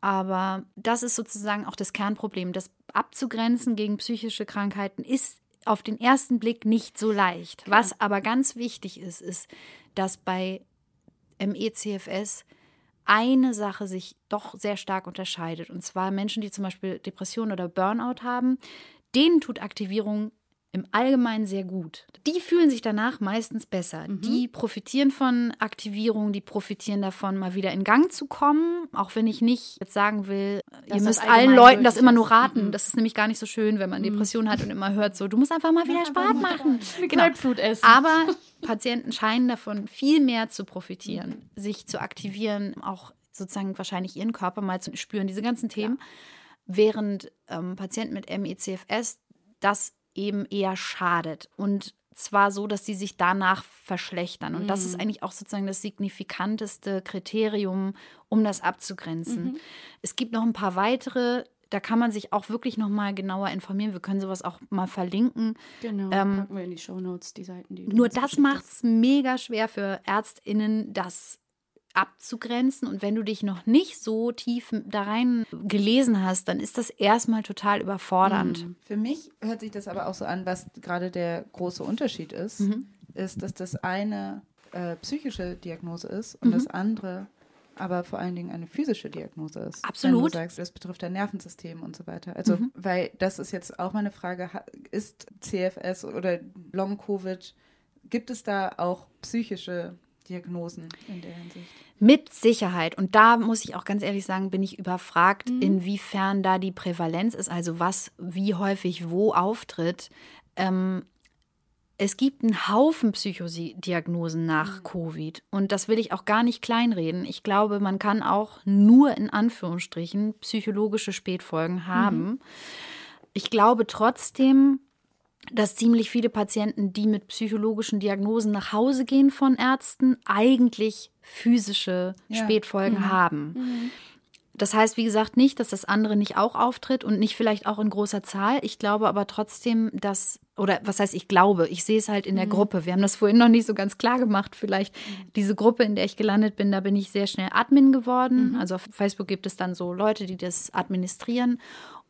Aber das ist sozusagen auch das Kernproblem. Das abzugrenzen gegen psychische Krankheiten ist auf den ersten Blick nicht so leicht. Was aber ganz wichtig ist, ist, dass bei MECFS eine Sache sich doch sehr stark unterscheidet. Und zwar Menschen, die zum Beispiel Depressionen oder Burnout haben, denen tut Aktivierung im Allgemeinen sehr gut. Die fühlen sich danach meistens besser. Mhm. Die profitieren von Aktivierung, die profitieren davon, mal wieder in Gang zu kommen. Auch wenn ich nicht jetzt sagen will, das ihr müsst allen Leuten das immer nur raten. Mhm. Das ist nämlich gar nicht so schön, wenn man mhm. Depressionen hat und immer hört so, du musst einfach mal wieder Sport machen. Genau. essen. Aber Patienten scheinen davon viel mehr zu profitieren, sich zu aktivieren, auch sozusagen wahrscheinlich ihren Körper mal zu spüren, diese ganzen Themen. Ja. Während ähm, Patienten mit MECFS das eben eher schadet. Und zwar so, dass sie sich danach verschlechtern. Und mhm. das ist mhm. eigentlich auch sozusagen das signifikanteste Kriterium, um das abzugrenzen. Mhm. Es gibt noch ein paar weitere. Da kann man sich auch wirklich noch mal genauer informieren. Wir können sowas auch mal verlinken. Genau, ähm, packen wir in die Shownotes die Seiten. Die nur das macht es mega schwer für ÄrztInnen, das abzugrenzen. Und wenn du dich noch nicht so tief da rein gelesen hast, dann ist das erstmal total überfordernd. Mhm. Für mich hört sich das aber auch so an, was gerade der große Unterschied ist, mhm. ist, dass das eine äh, psychische Diagnose ist und mhm. das andere aber vor allen Dingen eine physische Diagnose ist. Absolut. Wenn du sagst, das betrifft dein Nervensystem und so weiter. Also, mhm. weil das ist jetzt auch meine Frage, ist CFS oder Long-Covid, gibt es da auch psychische Diagnosen in der Hinsicht? Mit Sicherheit. Und da muss ich auch ganz ehrlich sagen, bin ich überfragt, mhm. inwiefern da die Prävalenz ist, also was wie häufig wo auftritt. Ähm, es gibt einen Haufen Psychodiagnosen nach mhm. Covid und das will ich auch gar nicht kleinreden. Ich glaube, man kann auch nur in Anführungsstrichen psychologische Spätfolgen haben. Mhm. Ich glaube trotzdem, dass ziemlich viele Patienten, die mit psychologischen Diagnosen nach Hause gehen von Ärzten, eigentlich physische ja. Spätfolgen mhm. haben. Mhm. Das heißt, wie gesagt, nicht, dass das andere nicht auch auftritt und nicht vielleicht auch in großer Zahl. Ich glaube aber trotzdem, dass, oder was heißt ich glaube, ich sehe es halt in der mhm. Gruppe. Wir haben das vorhin noch nicht so ganz klar gemacht. Vielleicht mhm. diese Gruppe, in der ich gelandet bin, da bin ich sehr schnell Admin geworden. Mhm. Also auf Facebook gibt es dann so Leute, die das administrieren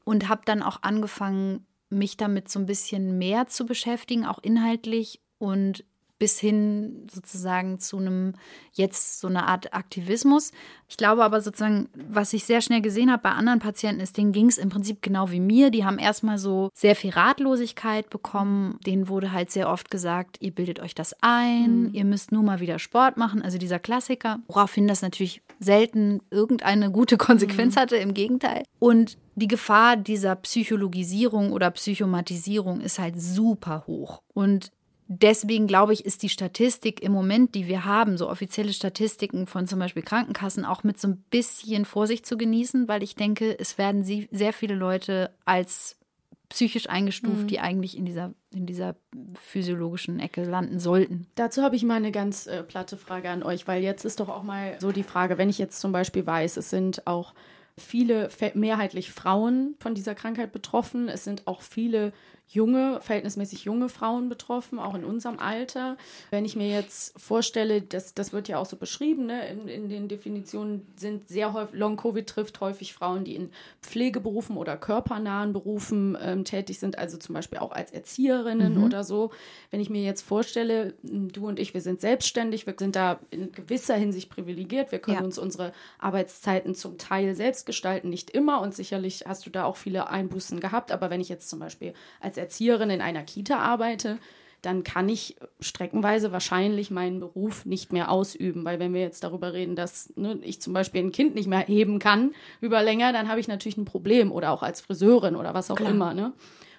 und habe dann auch angefangen, mich damit so ein bisschen mehr zu beschäftigen, auch inhaltlich und bis hin sozusagen zu einem jetzt so eine Art Aktivismus. Ich glaube aber sozusagen, was ich sehr schnell gesehen habe bei anderen Patienten ist, denen ging es im Prinzip genau wie mir. Die haben erstmal so sehr viel Ratlosigkeit bekommen. Denen wurde halt sehr oft gesagt, ihr bildet euch das ein, mhm. ihr müsst nur mal wieder Sport machen. Also dieser Klassiker, woraufhin das natürlich selten irgendeine gute Konsequenz mhm. hatte, im Gegenteil. Und die Gefahr dieser Psychologisierung oder Psychomatisierung ist halt super hoch. Und deswegen glaube ich, ist die Statistik im Moment, die wir haben, so offizielle Statistiken von zum Beispiel Krankenkassen, auch mit so ein bisschen Vorsicht zu genießen, weil ich denke, es werden sehr viele Leute als psychisch eingestuft, mhm. die eigentlich in dieser, in dieser physiologischen Ecke landen sollten. Dazu habe ich mal eine ganz äh, platte Frage an euch, weil jetzt ist doch auch mal so die Frage, wenn ich jetzt zum Beispiel weiß, es sind auch viele, mehrheitlich Frauen von dieser Krankheit betroffen. Es sind auch viele junge, verhältnismäßig junge Frauen betroffen, auch in unserem Alter. Wenn ich mir jetzt vorstelle, das, das wird ja auch so beschrieben, ne, in, in den Definitionen sind sehr häufig, Long-Covid trifft häufig Frauen, die in Pflegeberufen oder körpernahen Berufen ähm, tätig sind, also zum Beispiel auch als Erzieherinnen mhm. oder so. Wenn ich mir jetzt vorstelle, du und ich, wir sind selbstständig, wir sind da in gewisser Hinsicht privilegiert, wir können ja. uns unsere Arbeitszeiten zum Teil selbst gestalten, nicht immer und sicherlich hast du da auch viele Einbußen gehabt, aber wenn ich jetzt zum Beispiel als Erzieherin in einer Kita arbeite, dann kann ich streckenweise wahrscheinlich meinen Beruf nicht mehr ausüben. Weil wenn wir jetzt darüber reden, dass ne, ich zum Beispiel ein Kind nicht mehr heben kann über länger, dann habe ich natürlich ein Problem oder auch als Friseurin oder was auch Klar. immer. Ne?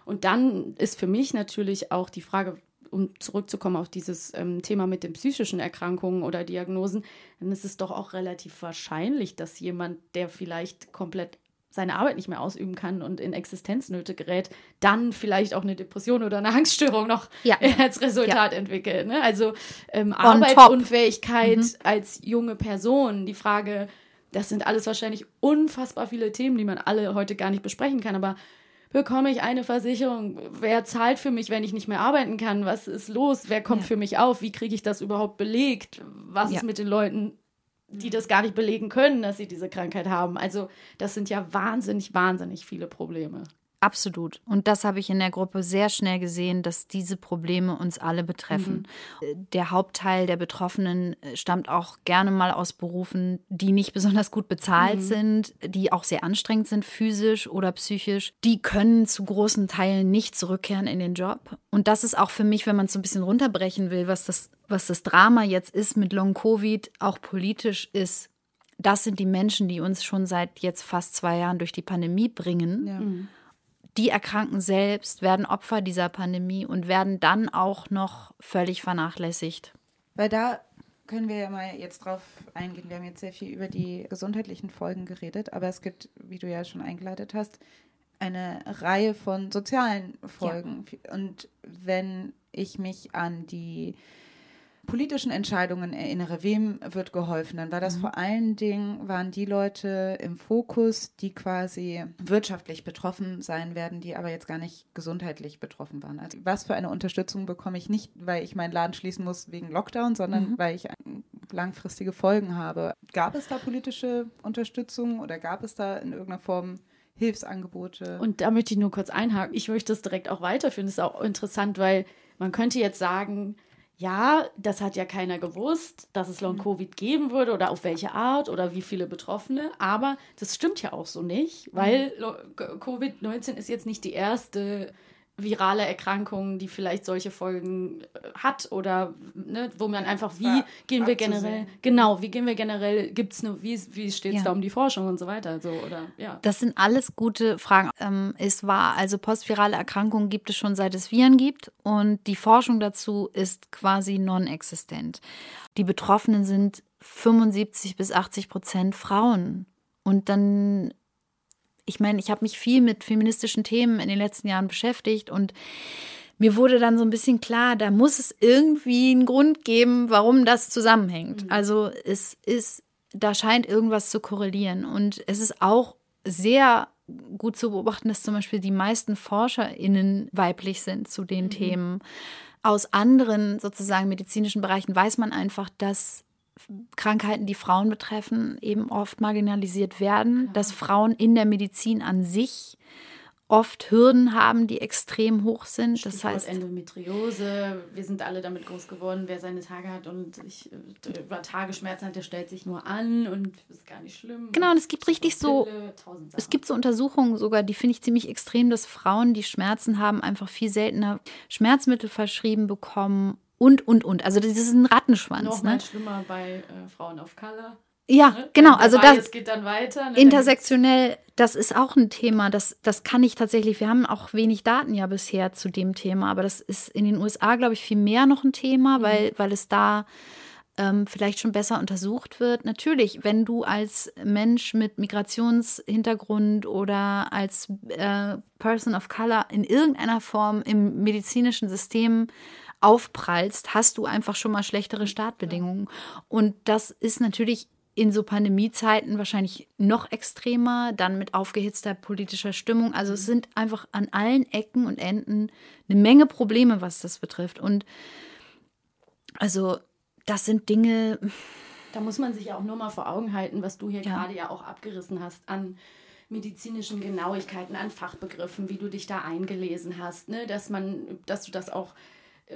Und dann ist für mich natürlich auch die Frage, um zurückzukommen auf dieses ähm, Thema mit den psychischen Erkrankungen oder Diagnosen, dann ist es doch auch relativ wahrscheinlich, dass jemand, der vielleicht komplett seine Arbeit nicht mehr ausüben kann und in Existenznöte gerät, dann vielleicht auch eine Depression oder eine Angststörung noch ja. als Resultat ja. entwickelt. Ne? Also ähm, Arbeitsunfähigkeit mhm. als junge Person, die Frage, das sind alles wahrscheinlich unfassbar viele Themen, die man alle heute gar nicht besprechen kann, aber bekomme ich eine Versicherung? Wer zahlt für mich, wenn ich nicht mehr arbeiten kann? Was ist los? Wer kommt ja. für mich auf? Wie kriege ich das überhaupt belegt? Was ist mit den Leuten die das gar nicht belegen können, dass sie diese Krankheit haben. Also das sind ja wahnsinnig, wahnsinnig viele Probleme. Absolut. Und das habe ich in der Gruppe sehr schnell gesehen, dass diese Probleme uns alle betreffen. Mhm. Der Hauptteil der Betroffenen äh, stammt auch gerne mal aus Berufen, die nicht besonders gut bezahlt mhm. sind, die auch sehr anstrengend sind, physisch oder psychisch. Die können zu großen Teilen nicht zurückkehren in den Job. Und das ist auch für mich, wenn man es so ein bisschen runterbrechen will, was das, was das Drama jetzt ist mit Long Covid, auch politisch ist. Das sind die Menschen, die uns schon seit jetzt fast zwei Jahren durch die Pandemie bringen. Ja. Mhm die erkranken selbst, werden Opfer dieser Pandemie und werden dann auch noch völlig vernachlässigt. Weil da können wir ja mal jetzt drauf eingehen. Wir haben jetzt sehr viel über die gesundheitlichen Folgen geredet, aber es gibt, wie du ja schon eingeleitet hast, eine Reihe von sozialen Folgen. Ja. Und wenn ich mich an die politischen Entscheidungen erinnere, wem wird geholfen, dann war das mhm. vor allen Dingen, waren die Leute im Fokus, die quasi wirtschaftlich betroffen sein werden, die aber jetzt gar nicht gesundheitlich betroffen waren. Also was für eine Unterstützung bekomme ich nicht, weil ich meinen Laden schließen muss wegen Lockdown, sondern mhm. weil ich langfristige Folgen habe. Gab es da politische Unterstützung oder gab es da in irgendeiner Form Hilfsangebote? Und da möchte ich nur kurz einhaken. Ich möchte das direkt auch weiterführen. Das ist auch interessant, weil man könnte jetzt sagen, ja, das hat ja keiner gewusst, dass es Long-Covid mhm. geben würde oder auf welche Art oder wie viele Betroffene. Aber das stimmt ja auch so nicht, weil mhm. Covid-19 ist jetzt nicht die erste virale Erkrankung, die vielleicht solche Folgen äh, hat oder ne, wo man einfach, wie ja, gehen wir generell, genau, wie gehen wir generell, gibt es eine, wie, wie steht es ja. da um die Forschung und so weiter, so, oder, ja. Das sind alles gute Fragen. Ähm, es war, also postvirale Erkrankungen gibt es schon seit es Viren gibt und die Forschung dazu ist quasi non-existent. Die Betroffenen sind 75 bis 80 Prozent Frauen. Und dann ich meine, ich habe mich viel mit feministischen Themen in den letzten Jahren beschäftigt und mir wurde dann so ein bisschen klar, da muss es irgendwie einen Grund geben, warum das zusammenhängt. Mhm. Also es ist, da scheint irgendwas zu korrelieren. Und es ist auch sehr gut zu beobachten, dass zum Beispiel die meisten ForscherInnen weiblich sind zu den mhm. Themen. Aus anderen sozusagen medizinischen Bereichen weiß man einfach, dass Krankheiten, die Frauen betreffen, eben oft marginalisiert werden, ja. dass Frauen in der Medizin an sich oft Hürden haben, die extrem hoch sind. Stichwort das heißt Endometriose. Wir sind alle damit groß geworden, wer seine Tage hat und ich, äh, über Tagesschmerzen hat, der stellt sich nur an und ist gar nicht schlimm. Genau, und es gibt richtig so, es gibt so Untersuchungen sogar, die finde ich ziemlich extrem, dass Frauen, die Schmerzen haben, einfach viel seltener Schmerzmittel verschrieben bekommen und, und, und. Also das ist ein Rattenschwanz. Noch ne? mal schlimmer bei äh, Frauen of Color. Ja, ne? genau. Also das geht dann weiter. Ne? Intersektionell, das ist auch ein Thema. Das, das kann ich tatsächlich. Wir haben auch wenig Daten ja bisher zu dem Thema, aber das ist in den USA, glaube ich, viel mehr noch ein Thema, mhm. weil, weil es da ähm, vielleicht schon besser untersucht wird. Natürlich, wenn du als Mensch mit Migrationshintergrund oder als äh, Person of Color in irgendeiner Form im medizinischen System aufprallst, hast du einfach schon mal schlechtere Startbedingungen. Und das ist natürlich in so Pandemiezeiten wahrscheinlich noch extremer, dann mit aufgehitzter politischer Stimmung. Also es sind einfach an allen Ecken und Enden eine Menge Probleme, was das betrifft. Und also das sind Dinge. Da muss man sich ja auch nur mal vor Augen halten, was du hier ja. gerade ja auch abgerissen hast an medizinischen Genauigkeiten, an Fachbegriffen, wie du dich da eingelesen hast, ne? dass man, dass du das auch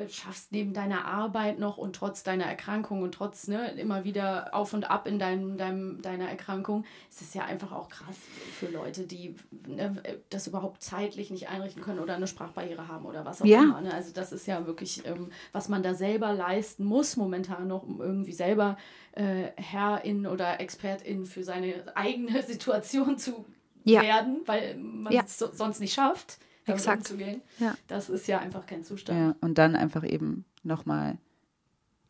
schaffst neben deiner Arbeit noch und trotz deiner Erkrankung und trotz ne, immer wieder auf und ab in deinem, deinem, deiner Erkrankung, ist es ja einfach auch krass für Leute, die ne, das überhaupt zeitlich nicht einrichten können oder eine Sprachbarriere haben oder was auch ja. immer. Ne? Also das ist ja wirklich, ähm, was man da selber leisten muss momentan noch, um irgendwie selber äh, Herrin oder Expertin für seine eigene Situation zu ja. werden, weil man ja. es so, sonst nicht schafft damit Exakt. umzugehen. Ja. Das ist ja einfach kein Zustand. Ja, und dann einfach eben nochmal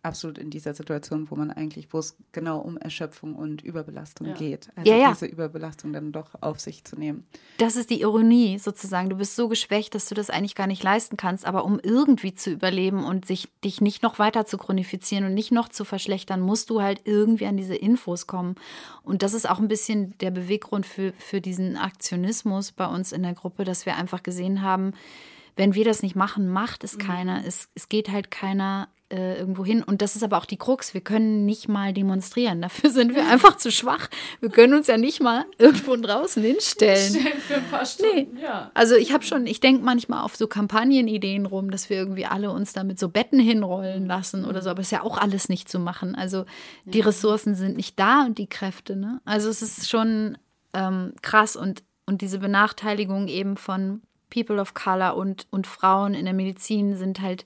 absolut in dieser Situation, wo man eigentlich, wo es genau um Erschöpfung und Überbelastung ja. geht. Also ja, ja. diese Überbelastung dann doch auf sich zu nehmen. Das ist die Ironie sozusagen. Du bist so geschwächt, dass du das eigentlich gar nicht leisten kannst, aber um irgendwie zu überleben und sich dich nicht noch weiter zu chronifizieren und nicht noch zu verschlechtern, musst du halt irgendwie an diese Infos kommen. Und das ist auch ein bisschen der Beweggrund für, für diesen Aktionismus bei uns in der Gruppe, dass wir einfach gesehen haben, wenn wir das nicht machen, macht es mhm. keiner. Es, es geht halt keiner äh, irgendwo hin. Und das ist aber auch die Krux. Wir können nicht mal demonstrieren. Dafür sind wir einfach zu schwach. Wir können uns ja nicht mal irgendwo draußen hinstellen. Für ein paar Stunden, Nee. ja. Also ich habe schon, ich denke manchmal auf so Kampagnenideen rum, dass wir irgendwie alle uns da mit so Betten hinrollen lassen oder so, aber ist ja auch alles nicht zu machen. Also die Ressourcen sind nicht da und die Kräfte, ne? Also es ist schon ähm, krass und, und diese Benachteiligung eben von People of Color und, und Frauen in der Medizin sind halt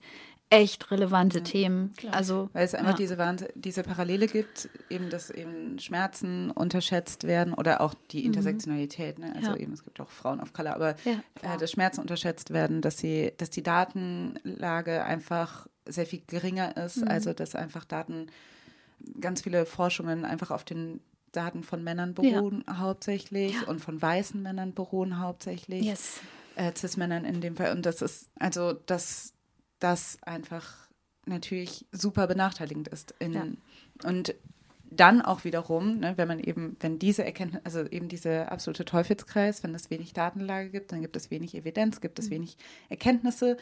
echt relevante Themen. Also Weil es einfach ja. diese, diese Parallele gibt, eben, dass eben Schmerzen unterschätzt werden oder auch die Intersektionalität. Ne? Also Mhm. Ja. eben, es gibt auch Frauen of Color, aber Ja, äh, dass Schmerzen unterschätzt werden, dass sie, dass die Datenlage einfach sehr viel geringer ist, Mhm. also dass einfach Daten, ganz viele Forschungen einfach auf den Daten von Männern Ja. beruhen hauptsächlich und von weißen Männern beruhen hauptsächlich yes. äh, Cis-Männern in dem Fall. Und das ist, also, dass das einfach natürlich super benachteiligend ist. In, Ja. Und dann auch wiederum, ne, wenn man eben, wenn diese Erkenntnis, also eben dieser absolute Teufelskreis, wenn es wenig Datenlage gibt, dann gibt es wenig Evidenz, gibt es wenig Erkenntnisse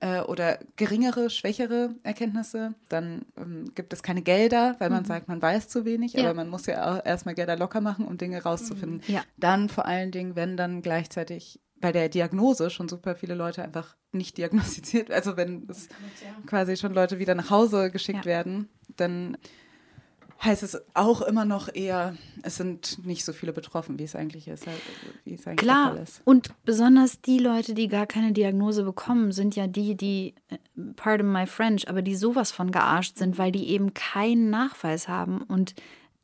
äh, oder geringere, schwächere Erkenntnisse, dann ähm, gibt es keine Gelder, weil man sagt, man weiß zu wenig, Ja. aber man muss ja auch erstmal Gelder locker machen, um Dinge rauszufinden. Ja. Dann vor allen Dingen, wenn dann gleichzeitig bei der Diagnose schon super viele Leute einfach nicht diagnostiziert, also wenn es quasi schon Leute wieder nach Hause geschickt Ja. werden, dann heißt es auch immer noch eher, es sind nicht so viele betroffen, wie es eigentlich ist, halt, wie es eigentlich Klar. Ist. Und besonders die Leute, die gar keine Diagnose bekommen, sind ja die, die, äh, pardon my French, aber die sowas von gearscht sind, weil die eben keinen Nachweis haben. Und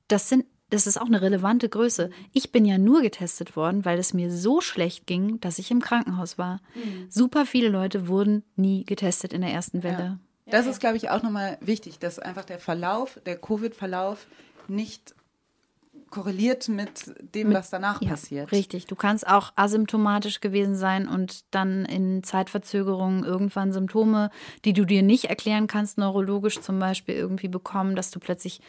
das sind, das ist auch eine relevante Größe. Ich bin ja nur getestet worden, weil es mir so schlecht ging, dass ich im Krankenhaus war. Super viele Leute wurden nie getestet in der ersten Welle. Das ist, glaube ich, auch nochmal wichtig, dass einfach der Verlauf, der Covid-Verlauf nicht korreliert mit dem, was danach Ja, passiert. Richtig. Du kannst auch asymptomatisch gewesen sein und dann in Zeitverzögerung irgendwann Symptome, die du dir nicht erklären kannst, neurologisch zum Beispiel irgendwie bekommen, dass du plötzlich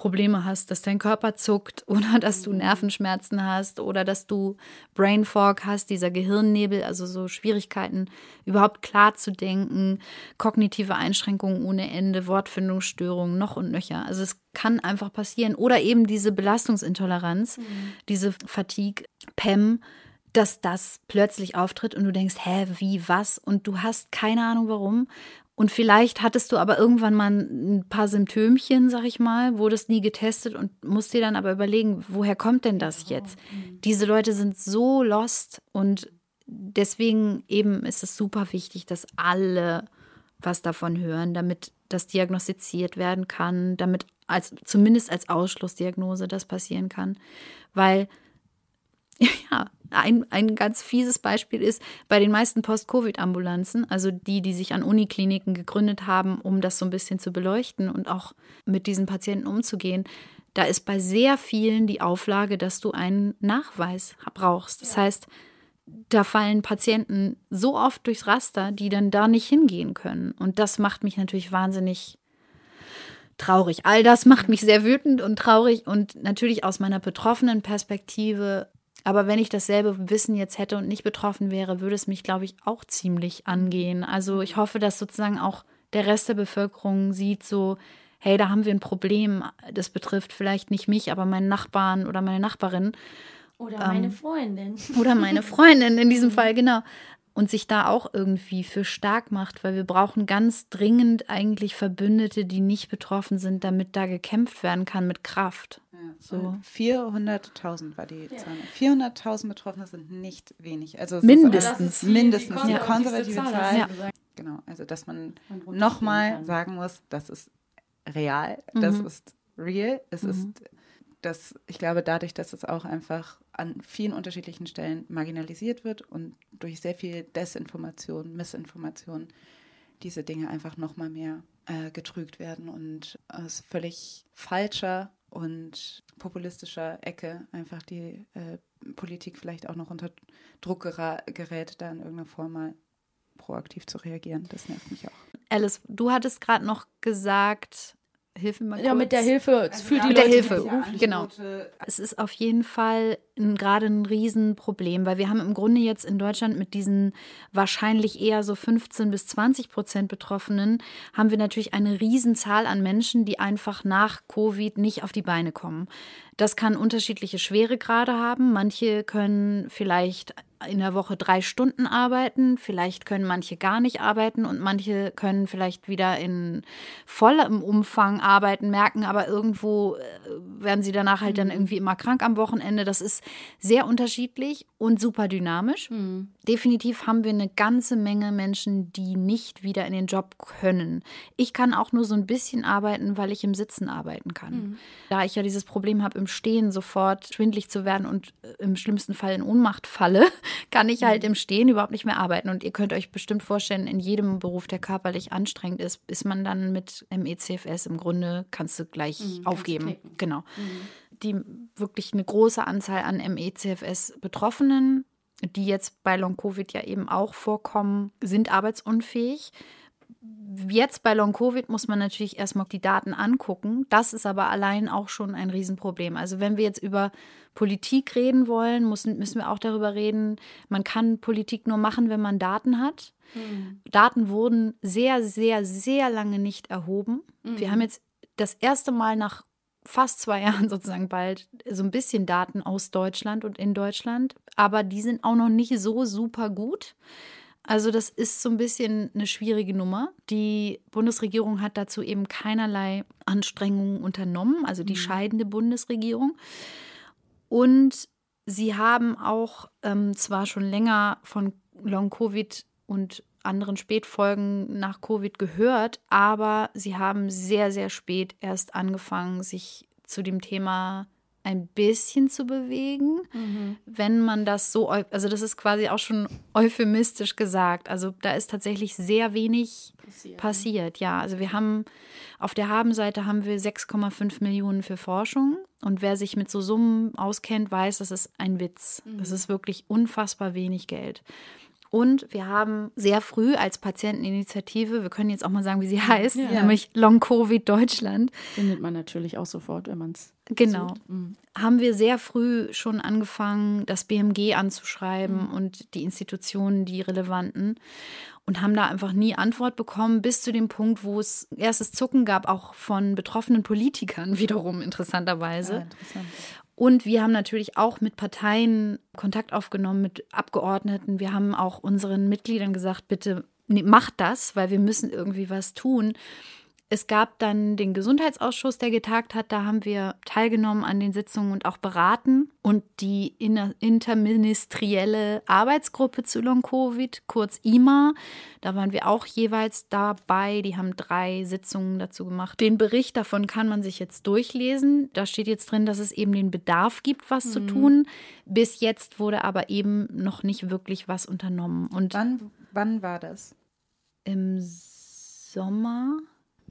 Probleme hast, dass dein Körper zuckt oder dass du Nervenschmerzen hast oder dass du Brain Fog hast, dieser Gehirnnebel, also so Schwierigkeiten, überhaupt klar zu denken, kognitive Einschränkungen ohne Ende, Wortfindungsstörungen, noch und nöcher. Also es kann einfach passieren. Oder eben diese Belastungsintoleranz, diese Fatigue, PEM, dass das plötzlich auftritt und du denkst, hä, wie, was? Und du hast keine Ahnung warum. Und vielleicht hattest du aber irgendwann mal ein paar Symptömchen, sag ich mal, wurdest nie getestet und musst dir dann aber überlegen, woher kommt denn das jetzt? Diese Leute sind so lost und deswegen eben ist es super wichtig, dass alle was davon hören, damit das diagnostiziert werden kann, damit als zumindest als Ausschlussdiagnose das passieren kann, weil ja, ein, ein ganz fieses Beispiel ist, bei den meisten Post-Covid-Ambulanzen, also die, die sich an Unikliniken gegründet haben, um das so ein bisschen zu beleuchten und auch mit diesen Patienten umzugehen, da ist bei sehr vielen die Auflage, dass du einen Nachweis brauchst. Das heißt, da fallen Patienten so oft durchs Raster, die dann da nicht hingehen können. Und das macht mich natürlich wahnsinnig traurig. All das macht mich sehr wütend und traurig und natürlich aus meiner betroffenen Perspektive. Aber wenn ich dasselbe Wissen jetzt hätte und nicht betroffen wäre, würde es mich, glaube ich, auch ziemlich angehen. Also ich hoffe, dass sozusagen auch der Rest der Bevölkerung sieht so, hey, da haben wir ein Problem. Das betrifft vielleicht nicht mich, aber meinen Nachbarn oder meine Nachbarin Oder meine Freundin. oder meine Freundin in diesem Fall, genau. Und sich da auch irgendwie für stark macht, weil wir brauchen ganz dringend eigentlich Verbündete, die nicht betroffen sind, damit da gekämpft werden kann mit Kraft. So. 400.000 war die Zahl. 400.000 Betroffene sind nicht wenig. Also es Mindestens. Ist mindestens eine konservative konservativste Zahl. Ja. gesagt. Genau, also dass man nochmal sagen muss, das ist real, das Mhm. ist real, es Mhm. ist das, ich glaube, dadurch, dass es auch einfach an vielen unterschiedlichen Stellen marginalisiert wird und durch sehr viel Desinformation, Missinformation diese Dinge einfach nochmal mehr äh, getrügt werden und aus völlig falscher und populistischer Ecke einfach die äh, Politik vielleicht auch noch unter Druck gerät, da in irgendeiner Form mal proaktiv zu reagieren. Das nervt mich auch. Alice, du hattest gerade noch gesagt, Hilfe mal kurz. Ja, mit der Hilfe Also für die mit der Leute, Hilfe, die genau. Es ist auf jeden Fall gerade ein Riesenproblem, weil wir haben im Grunde jetzt in Deutschland mit diesen wahrscheinlich eher so 15 bis 20 Prozent Betroffenen, haben wir natürlich eine Riesenzahl an Menschen, die einfach nach Covid nicht auf die Beine kommen. Das kann unterschiedliche Schweregrade haben. Manche können vielleicht in der Woche drei Stunden arbeiten, vielleicht können manche gar nicht arbeiten und manche können vielleicht wieder in vollem Umfang arbeiten, merken aber irgendwo äh, werden sie danach halt dann irgendwie immer krank am Wochenende. Das ist sehr unterschiedlich und super dynamisch. Definitiv haben wir eine ganze Menge Menschen, die nicht wieder in den Job können. Ich kann auch nur so ein bisschen arbeiten, weil ich im Sitzen arbeiten kann. Da ich ja dieses Problem habe, im Stehen sofort schwindlig zu werden und äh, im schlimmsten Fall in Ohnmacht falle, kann ich halt im Stehen überhaupt nicht mehr arbeiten. Und ihr könnt euch bestimmt vorstellen, in jedem Beruf, der körperlich anstrengend ist, ist man dann mit MECFS im Grunde, kannst du gleich aufgeben. knicken. Genau. Die wirklich eine große Anzahl an MECFS-Betroffenen, die jetzt bei Long-Covid ja eben auch vorkommen, sind arbeitsunfähig. Jetzt bei Long-Covid muss man natürlich erstmal die Daten angucken. Das ist aber allein auch schon ein Riesenproblem. Also wenn wir jetzt über Politik reden wollen, müssen, müssen wir auch darüber reden, man kann Politik nur machen, wenn man Daten hat. Daten wurden sehr, sehr, sehr lange nicht erhoben. Wir haben jetzt das erste Mal nach fast zwei Jahren sozusagen bald so ein bisschen Daten aus Deutschland und in Deutschland, aber die sind auch noch nicht so super gut. Also das ist so ein bisschen eine schwierige Nummer. Die Bundesregierung hat dazu eben keinerlei Anstrengungen unternommen, also die scheidende Bundesregierung. Und sie haben auch ähm, zwar schon länger von Long-Covid und anderen Spätfolgen nach Covid gehört, aber sie haben sehr, sehr spät erst angefangen, sich zu dem Thema ein bisschen zu bewegen, wenn man das so, also das ist quasi auch schon euphemistisch gesagt. Also da ist tatsächlich sehr wenig passiert. Ja, also wir haben auf der Habenseite haben wir 6,5 Millionen für Forschung und wer sich mit so Summen auskennt, weiß, das ist ein Witz. Das ist wirklich unfassbar wenig Geld. Und wir haben sehr früh als Patienteninitiative, wir können jetzt auch mal sagen, wie sie heißt, nämlich Long Covid Deutschland, Findet man natürlich auch sofort, wenn man es. Genau. Haben wir sehr früh schon angefangen, das BMG anzuschreiben und die Institutionen, die relevanten. Und haben da einfach nie Antwort bekommen, bis zu dem Punkt, wo es erstes Zucken gab, auch von betroffenen Politikern wiederum interessanterweise. interessant. Und wir haben natürlich auch mit Parteien Kontakt aufgenommen, mit Abgeordneten. Wir haben auch unseren Mitgliedern gesagt, bitte macht das, weil wir müssen irgendwie was tun. Es gab dann den Gesundheitsausschuss, der getagt hat. Da haben wir teilgenommen an den Sitzungen und auch beraten. Und die interministerielle Arbeitsgruppe zu Long-Covid, kurz IMA, da waren wir auch jeweils dabei. Die haben drei Sitzungen dazu gemacht. Den Bericht davon kann man sich jetzt durchlesen. Da steht jetzt drin, dass es eben den Bedarf gibt, was zu tun. Bis jetzt wurde aber eben noch nicht wirklich was unternommen. Und Wann, wann war das? im Sommer.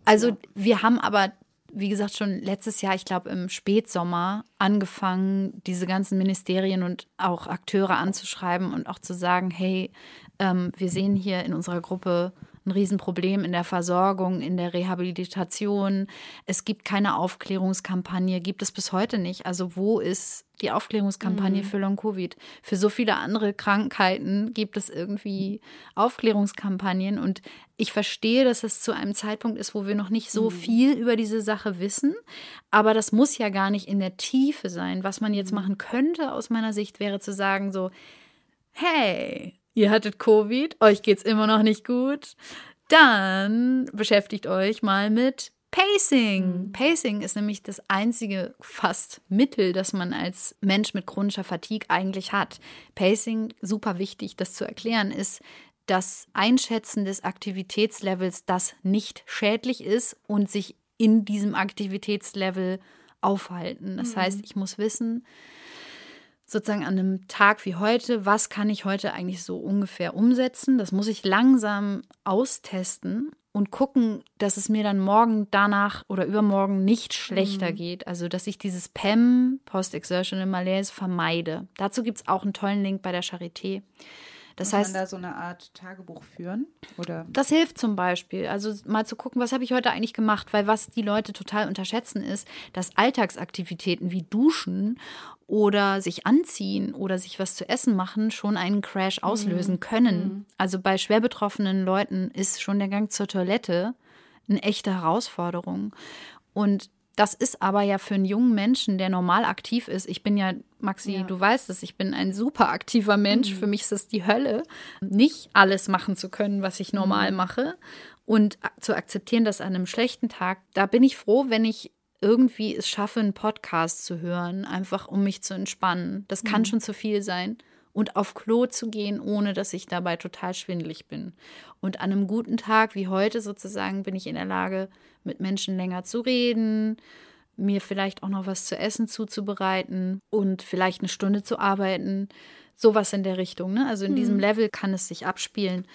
Also wir haben aber, wie gesagt, schon letztes Jahr, ich glaube im Spätsommer, angefangen, diese ganzen Ministerien und auch Akteure anzuschreiben und auch zu sagen, hey, ähm, wir sehen hier in unserer Gruppe ein Riesenproblem in der Versorgung, in der Rehabilitation. Es gibt keine Aufklärungskampagne, gibt es bis heute nicht. Also wo ist die Aufklärungskampagne für Long-Covid? Für so viele andere Krankheiten gibt es irgendwie Aufklärungskampagnen und ich verstehe, dass es zu einem Zeitpunkt ist, wo wir noch nicht so viel über diese Sache wissen, aber das muss ja gar nicht in der Tiefe sein. Was man jetzt machen könnte aus meiner Sicht wäre zu sagen so, hey, ihr hattet Covid, euch geht's immer noch nicht gut, dann beschäftigt euch mal mit Pacing. Pacing ist nämlich das einzige fast Mittel, das man als Mensch mit chronischer Fatigue eigentlich hat. Pacing, super wichtig, das zu erklären, ist das Einschätzen des Aktivitätslevels, das nicht schädlich ist und sich in diesem Aktivitätslevel aufhalten. Das heißt, ich muss wissen, sozusagen an einem Tag wie heute, was kann ich heute eigentlich so ungefähr umsetzen? Das muss ich langsam austesten und gucken, dass es mir dann morgen danach oder übermorgen nicht schlechter geht. Also, dass ich dieses PEM, Post-Exertional Malaise, vermeide. Dazu gibt es auch einen tollen Link bei der Charité. Das Muss heißt, man da so eine Art Tagebuch führen? Oder? das hilft zum Beispiel. Also mal zu gucken, was habe ich heute eigentlich gemacht, weil was die Leute total unterschätzen ist, dass Alltagsaktivitäten wie Duschen oder sich anziehen oder sich was zu essen machen schon einen Crash auslösen können. Also bei schwer betroffenen Leuten ist schon der Gang zur Toilette eine echte Herausforderung. Und das ist aber ja für einen jungen Menschen, der normal aktiv ist. Ich bin ja, Maxi, Ja. du weißt es, ich bin ein super aktiver Mensch. Für mich ist es die Hölle, nicht alles machen zu können, was ich normal mache. Und zu akzeptieren, dass an einem schlechten Tag, da bin ich froh, wenn ich irgendwie es schaffe, einen Podcast zu hören, einfach um mich zu entspannen. Das kann schon zu viel sein. Und auf Klo zu gehen, ohne dass ich dabei total schwindelig bin. Und an einem guten Tag wie heute sozusagen bin ich in der Lage, mit Menschen länger zu reden, mir vielleicht auch noch was zu essen zuzubereiten und vielleicht eine Stunde zu arbeiten. Sowas in der Richtung. Ne? Also in diesem Level kann es sich abspielen.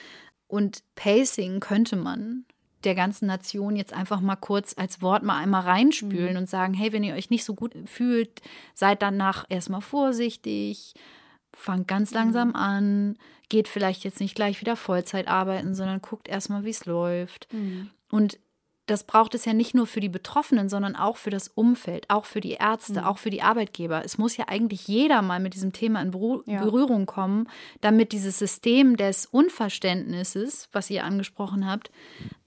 Und Pacing könnte man der ganzen Nation jetzt einfach mal kurz als Wort mal einmal reinspülen und sagen, hey, wenn ihr euch nicht so gut fühlt, seid danach erstmal vorsichtig, fangt ganz langsam an, geht vielleicht jetzt nicht gleich wieder Vollzeit arbeiten, sondern guckt erstmal, wie es läuft. Und das braucht es ja nicht nur für die Betroffenen, sondern auch für das Umfeld, auch für die Ärzte, auch für die Arbeitgeber. Es muss ja eigentlich jeder mal mit diesem Thema in Beru Ja. Berührung kommen, damit dieses System des Unverständnisses, was ihr angesprochen habt,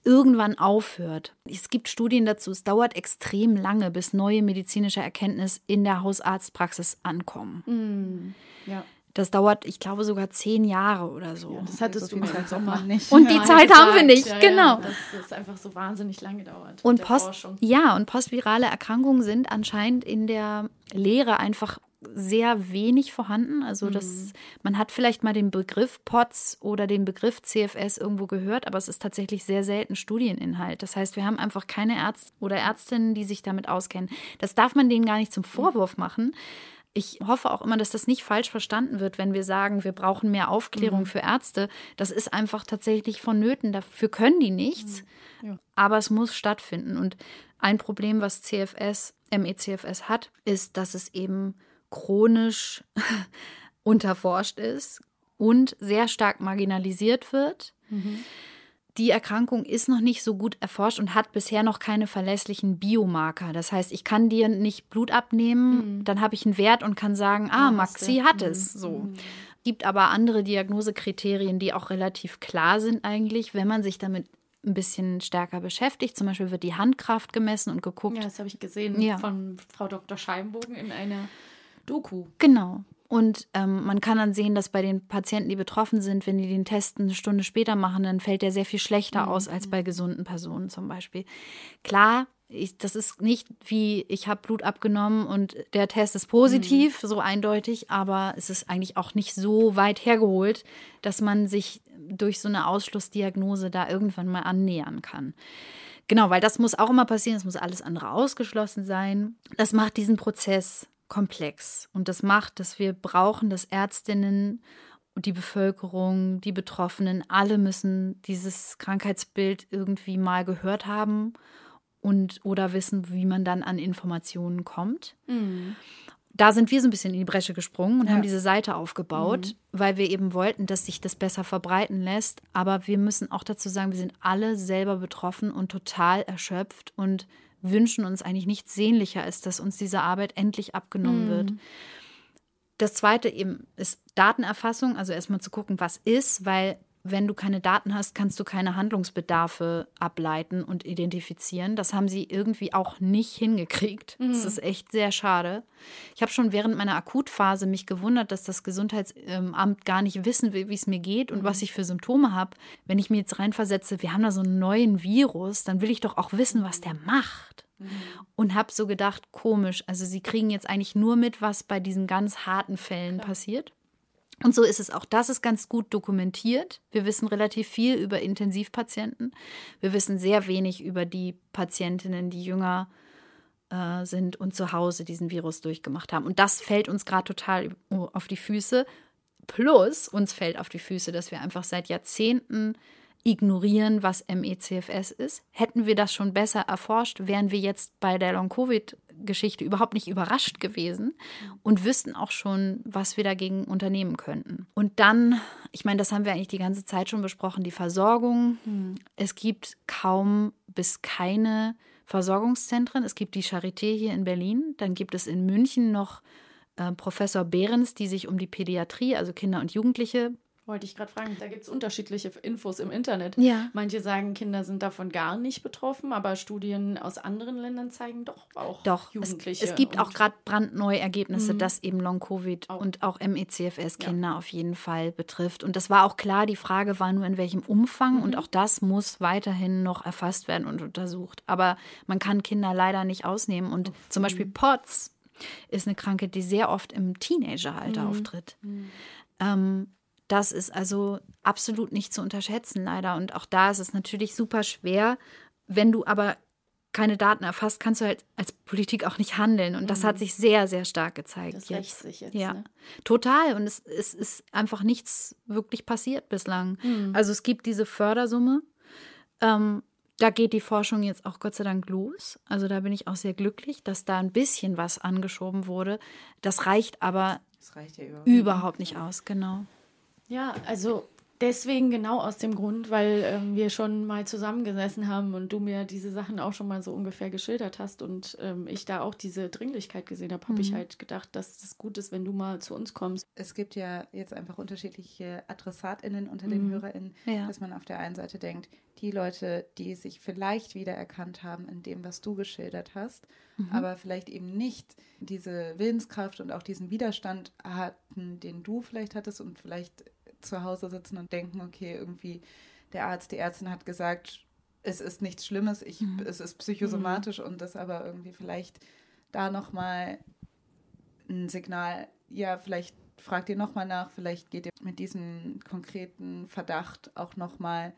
irgendwann aufhört. Es gibt Studien dazu, es dauert extrem lange, bis neue medizinische Erkenntnisse in der Hausarztpraxis ankommen. Ja. Das dauert, ich glaube, sogar zehn Jahre oder so. Das hattest so du hat Sommer. nicht. Und die Ja, Zeit haben wir nicht, Ja, genau. Ja, dass es einfach so wahnsinnig lange dauert. Und Post, Forschung. ja, und postvirale Erkrankungen sind anscheinend in der Lehre einfach sehr wenig vorhanden. Also das, man hat vielleicht mal den Begriff POTS oder den Begriff CFS irgendwo gehört, aber es ist tatsächlich sehr selten Studieninhalt. Das heißt, wir haben einfach keine Ärzte oder Ärztinnen, die sich damit auskennen. Das darf man denen gar nicht zum Vorwurf machen. Ich hoffe auch immer, dass das nicht falsch verstanden wird, wenn wir sagen, wir brauchen mehr Aufklärung für Ärzte. Das ist einfach tatsächlich vonnöten. Dafür können die nichts. Aber es muss stattfinden. Und ein Problem, was CFS, MECFS hat, ist, dass es eben chronisch unterforscht ist und sehr stark marginalisiert wird. Die Erkrankung ist noch nicht so gut erforscht und hat bisher noch keine verlässlichen Biomarker. Das heißt, ich kann dir nicht Blut abnehmen, dann habe ich einen Wert und kann sagen, ah, Maxi hat es. So. Gibt aber andere Diagnosekriterien, die auch relativ klar sind eigentlich, wenn man sich damit ein bisschen stärker beschäftigt. Zum Beispiel wird die Handkraft gemessen und geguckt, Ja, das habe ich gesehen Ja. von Frau Dr. Scheibenbogen in einer Doku. Genau. Und ähm, man kann dann sehen, dass bei den Patienten, die betroffen sind, wenn die den Test eine Stunde später machen, dann fällt der sehr viel schlechter aus als bei gesunden Personen zum Beispiel. Klar, ich, das ist nicht wie, ich habe Blut abgenommen und der Test ist positiv, so eindeutig, aber es ist eigentlich auch nicht so weit hergeholt, dass man sich durch so eine Ausschlussdiagnose da irgendwann mal annähern kann. Genau, weil das muss auch immer passieren, es muss alles andere ausgeschlossen sein. Das macht diesen Prozess komplex und das macht, dass wir brauchen, dass Ärztinnen und die Bevölkerung, die Betroffenen, alle müssen dieses Krankheitsbild irgendwie mal gehört haben und oder wissen, wie man dann an Informationen kommt. Da sind wir so ein bisschen in die Bresche gesprungen und haben diese Seite aufgebaut, weil wir eben wollten, dass sich das besser verbreiten lässt. Aber wir müssen auch dazu sagen, wir sind alle selber betroffen und total erschöpft und wünschen uns eigentlich nichts sehnlicher, als dass uns diese Arbeit endlich abgenommen wird. Das zweite eben ist Datenerfassung, also erstmal zu gucken, was ist, weil wenn du keine Daten hast, kannst du keine Handlungsbedarfe ableiten und identifizieren. Das haben sie irgendwie auch nicht hingekriegt. Das ist echt sehr schade. Ich habe schon während meiner Akutphase mich gewundert, dass das Gesundheitsamt gar nicht wissen will, wie es mir geht und was ich für Symptome habe. Wenn ich mir jetzt reinversetze, wir haben da so einen neuen Virus, dann will ich doch auch wissen, was der macht. Und habe so gedacht, komisch, also sie kriegen jetzt eigentlich nur mit, was bei diesen ganz harten Fällen passiert. Und so ist es auch. Das ist ganz gut dokumentiert. Wir wissen relativ viel über Intensivpatienten. Wir wissen sehr wenig über die Patientinnen, die jünger äh, sind und zu Hause diesen Virus durchgemacht haben. Und das fällt uns gerade total auf die Füße. Plus uns fällt auf die Füße, dass wir einfach seit Jahrzehnten ignorieren, was MECFS ist. Hätten wir das schon besser erforscht, wären wir jetzt bei der Geschichte überhaupt nicht überrascht gewesen und wüssten auch schon, was wir dagegen unternehmen könnten. Und dann, ich meine, das haben wir eigentlich die ganze Zeit schon besprochen, die Versorgung. Es gibt kaum bis keine Versorgungszentren. Es gibt die Charité hier in Berlin, dann gibt es in München noch äh, Professor Behrens, die sich um die Pädiatrie, also Kinder und Jugendliche, Wollte ich gerade fragen, da gibt es unterschiedliche Infos im Internet. Ja. Manche sagen, Kinder sind davon gar nicht betroffen, aber Studien aus anderen Ländern zeigen doch auch Doch, es, Jugendliche. es gibt auch und- gerade brandneue Ergebnisse, Mhm. dass eben Long-Covid Auch. und auch MECFS-Kinder auf jeden Fall betrifft. Und das war auch klar, die Frage war nur, in welchem Umfang. Und Mhm. auch das muss weiterhin noch erfasst werden und untersucht. Aber man kann Kinder leider nicht ausnehmen. Und zum Beispiel POTS ist eine Krankheit, die sehr oft im Teenageralter Mhm. auftritt. Ähm, das ist also absolut nicht zu unterschätzen, leider. Und auch da ist es natürlich super schwer. Wenn du aber keine Daten erfasst, kannst du halt als Politik auch nicht handeln. Und das hat sich sehr, sehr stark gezeigt. Mhm. Das jetzt. sich jetzt, Ja, ne? total. Und es, es ist einfach nichts wirklich passiert bislang. Mhm. Also es gibt diese Fördersumme. Ähm, da geht die Forschung jetzt auch Gott sei Dank los. Also da bin ich auch sehr glücklich, dass da ein bisschen was angeschoben wurde. Das reicht aber Das reicht ja überhaupt überhaupt nicht aus, genau. Ja, also deswegen genau aus dem Grund, weil ähm, wir schon mal zusammengesessen haben und du mir diese Sachen auch schon mal so ungefähr geschildert hast und ähm, ich da auch diese Dringlichkeit gesehen habe, habe ich halt gedacht, dass es gut ist, wenn du mal zu uns kommst. Es gibt ja jetzt einfach unterschiedliche AdressatInnen unter den Mhm. HörerInnen, Ja. dass man auf der einen Seite denkt, die Leute, die sich vielleicht wiedererkannt haben in dem, was du geschildert hast, aber vielleicht eben nicht diese Willenskraft und auch diesen Widerstand hatten, den du vielleicht hattest und vielleicht zu Hause sitzen und denken, okay, irgendwie der Arzt, die Ärztin hat gesagt, es ist nichts Schlimmes, ich, es ist psychosomatisch und das aber irgendwie vielleicht da nochmal ein Signal, ja, vielleicht fragt ihr nochmal nach, vielleicht geht ihr mit diesem konkreten Verdacht auch nochmal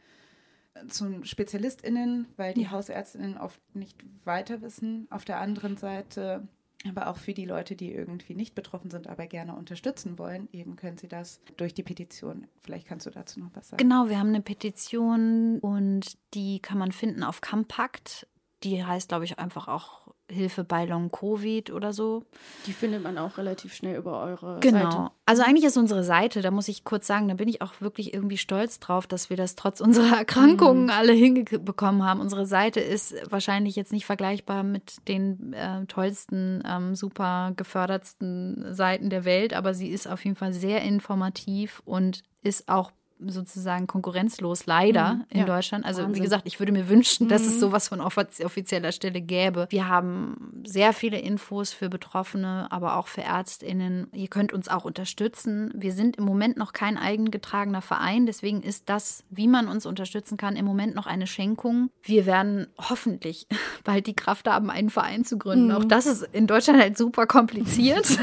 zu SpezialistInnen, weil die HausärztInnen oft nicht weiter wissen. Auf der anderen Seite, aber auch für die Leute, die irgendwie nicht betroffen sind, aber gerne unterstützen wollen, eben können sie das durch die Petition. Vielleicht kannst du dazu noch was sagen. Genau, wir haben eine Petition und die kann man finden auf Campakt. Die heißt, glaube ich, einfach auch Hilfe bei Long Covid oder so. Die findet man auch relativ schnell über eure Genau. Seite. Also eigentlich ist unsere Seite, da muss ich kurz sagen, da bin ich auch wirklich irgendwie stolz drauf, dass wir das trotz unserer Erkrankungen alle hinbekommen haben. Unsere Seite ist wahrscheinlich jetzt nicht vergleichbar mit den äh, tollsten, ähm, super gefördertsten Seiten der Welt, aber sie ist auf jeden Fall sehr informativ und ist auch sozusagen konkurrenzlos leider Mhm, in ja. Deutschland. Also wie Wahnsinn. gesagt, ich würde mir wünschen, dass Mhm. es sowas von offiz- offizieller Stelle gäbe. Wir haben sehr viele Infos für Betroffene, aber auch für Ärztinnen. Ihr könnt uns auch unterstützen. Wir sind im Moment noch kein eigengetragener Verein, deswegen ist das, wie man uns unterstützen kann, im Moment noch eine Schenkung. Wir werden hoffentlich bald die Kraft haben, einen Verein zu gründen. Mhm. Auch das ist in Deutschland halt super kompliziert.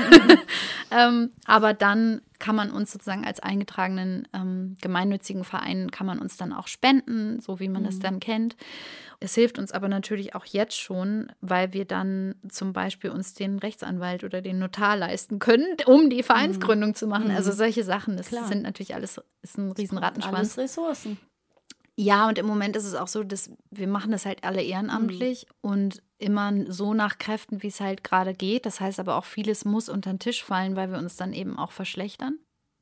ähm, aber dann kann man uns sozusagen als eingetragenen ähm, gemeinnützigen Verein, kann man uns dann auch spenden, so wie man das dann kennt. Es hilft uns aber natürlich auch jetzt schon, weil wir dann zum Beispiel uns den Rechtsanwalt oder den Notar leisten können, um die Vereinsgründung zu machen. Also solche Sachen, das Klar. sind natürlich alles, ist ein riesen Rattenschwanz. Alles Ressourcen. Ja, und im Moment ist es auch so, dass wir machen das halt alle ehrenamtlich und immer so nach Kräften, wie es halt gerade geht. Das heißt aber auch, vieles muss unter den Tisch fallen, weil wir uns dann eben auch verschlechtern.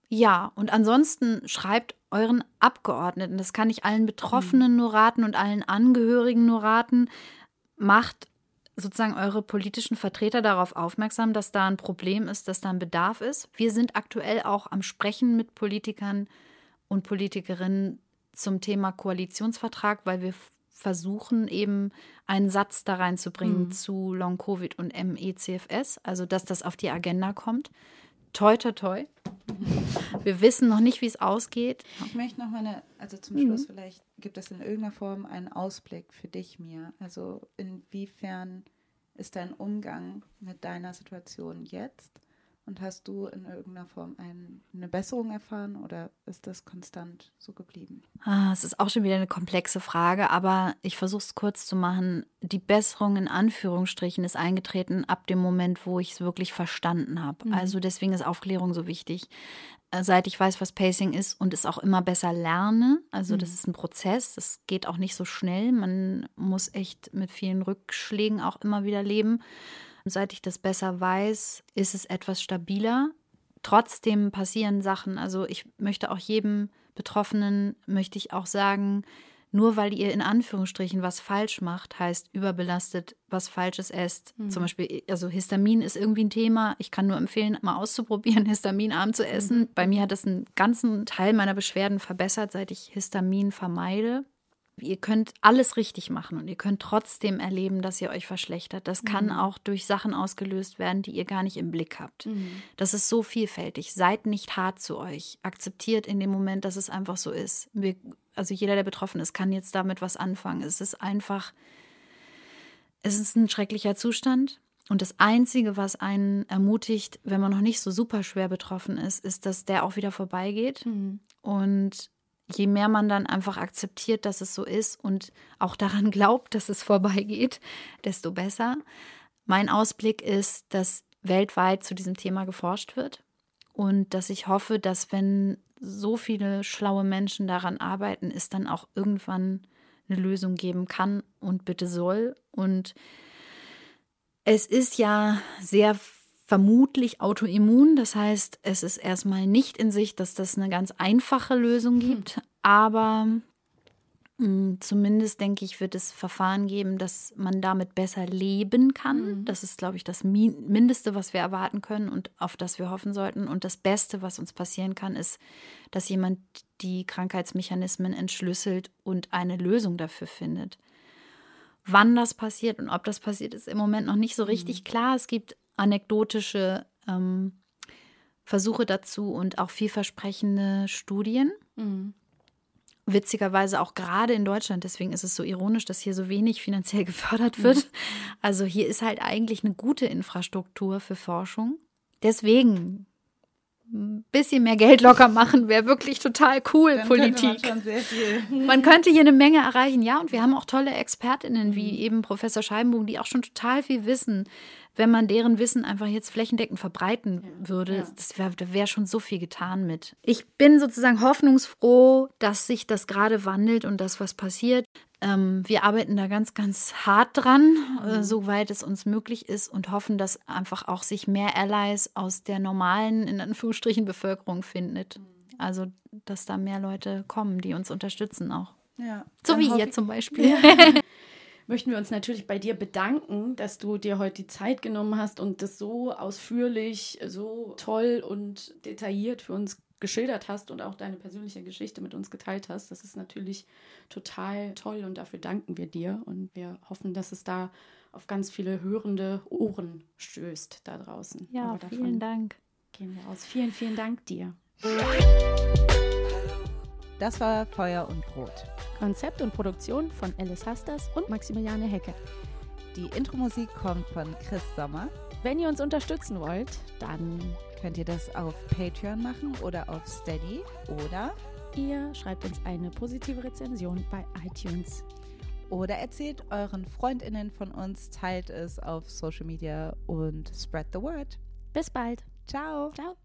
Ja, und ansonsten schreibt euren Abgeordneten, das kann ich allen Betroffenen nur raten und allen Angehörigen nur raten, macht sozusagen eure politischen Vertreter darauf aufmerksam, dass da ein Problem ist, dass da ein Bedarf ist. Wir sind aktuell auch am Sprechen mit Politikern und Politikerinnen zum Thema Koalitionsvertrag, weil wir versuchen eben einen Satz da reinzubringen zu Long Covid und MECFS, also dass das auf die Agenda kommt. Toi, toi, toi. Wir wissen noch nicht, wie es ausgeht. Ich möchte noch mal eine, also zum Mhm. Schluss vielleicht, gibt es in irgendeiner Form einen Ausblick für dich, Mia? Also inwiefern ist dein Umgang mit deiner Situation jetzt? Und hast du in irgendeiner Form ein, eine Besserung erfahren oder ist das konstant so geblieben? Ah, Es ist auch schon wieder eine komplexe Frage, aber ich versuche es kurz zu machen. Die Besserung in Anführungsstrichen ist eingetreten ab dem Moment, wo ich es wirklich verstanden habe. Also deswegen ist Aufklärung so wichtig. Äh, Seit ich weiß, was Pacing ist und es auch immer besser lerne, also das ist ein Prozess, das geht auch nicht so schnell. Man muss echt mit vielen Rückschlägen auch immer wieder leben. Seit ich das besser weiß, ist es etwas stabiler. Trotzdem passieren Sachen. Also ich möchte auch jedem Betroffenen, möchte ich auch sagen, nur weil ihr in Anführungsstrichen was falsch macht, heißt überbelastet was Falsches esst. Mhm. Zum Beispiel, also Histamin ist irgendwie ein Thema. Ich kann nur empfehlen, mal auszuprobieren, histaminarm zu essen. Mhm. Bei mir hat es einen ganzen Teil meiner Beschwerden verbessert, seit ich Histamin vermeide. Ihr könnt alles richtig machen und ihr könnt trotzdem erleben, dass ihr euch verschlechtert. Das kann mhm. auch durch Sachen ausgelöst werden, die ihr gar nicht im Blick habt. Mhm. Das ist so vielfältig. Seid nicht hart zu euch. Akzeptiert in dem Moment, dass es einfach so ist. Wir, also jeder, der betroffen ist, kann jetzt damit was anfangen. Es ist einfach, es ist ein schrecklicher Zustand. Und das Einzige, was einen ermutigt, wenn man noch nicht so super schwer betroffen ist, ist, dass der auch wieder vorbeigeht. Mhm. Und je mehr man dann einfach akzeptiert, dass es so ist und auch daran glaubt, dass es vorbeigeht, desto besser. Mein Ausblick ist, dass weltweit zu diesem Thema geforscht wird und dass ich hoffe, dass wenn so viele schlaue Menschen daran arbeiten, es dann auch irgendwann eine Lösung geben kann und bitte soll. Und es ist ja sehr vermutlich autoimmun. Das heißt, es ist erstmal nicht in sich, dass das eine ganz einfache Lösung gibt. Hm. Aber mh, hm, zumindest denke ich, wird es Verfahren geben, dass man damit besser leben kann. Mhm. Das ist, glaube ich, das Mindeste, was wir erwarten können und auf das wir hoffen sollten. Und das Beste, was uns passieren kann, ist, dass jemand die Krankheitsmechanismen entschlüsselt und eine Lösung dafür findet. Wann das passiert und ob das passiert, ist im Moment noch nicht so richtig mhm. klar. Es gibt anekdotische ähm, Versuche dazu und auch vielversprechende Studien. Mhm. Witzigerweise auch gerade in Deutschland, deswegen ist es so ironisch, dass hier so wenig finanziell gefördert wird. Mhm. Also hier ist halt eigentlich eine gute Infrastruktur für Forschung. Deswegen ein bisschen mehr Geld locker machen, wäre wirklich total cool, Dann Politik. Man, man, könnte hier eine Menge erreichen, ja, und wir haben auch tolle ExpertInnen wie mhm. eben Professor Scheibenbogen, die auch schon total viel wissen wenn man deren Wissen einfach jetzt flächendeckend verbreiten würde, ja. das wäre wär schon so viel getan mit. Ich bin sozusagen hoffnungsfroh, dass sich das gerade wandelt und das, was passiert. Ähm, wir arbeiten da ganz, ganz hart dran, äh, mhm. soweit es uns möglich ist und hoffen, dass einfach auch sich mehr Allies aus der normalen, in Anführungsstrichen, Bevölkerung findet. Mhm. Also, dass da mehr Leute kommen, die uns unterstützen auch. Ja. So wie ihr zum Beispiel. Ja. möchten wir uns natürlich bei dir bedanken, dass du dir heute die Zeit genommen hast und das so ausführlich, so toll und detailliert für uns geschildert hast und auch deine persönliche Geschichte mit uns geteilt hast. Das ist natürlich total toll und dafür danken wir dir und wir hoffen, dass es da auf ganz viele hörende Ohren stößt da draußen. Ja, vielen Dank. Gehen wir aus. Vielen, vielen Dank dir. Das war Feuer und Brot. Konzept und Produktion von Alice Hasters und Maximiliane Hecke. Die Intro-Musik kommt von Chris Sommer. Wenn ihr uns unterstützen wollt, dann könnt ihr das auf Patreon machen oder auf Steady oder ihr schreibt uns eine positive Rezension bei iTunes. Oder erzählt euren Freundinnen von uns, teilt es auf Social Media und spread the word. Bis bald. Ciao. Ciao.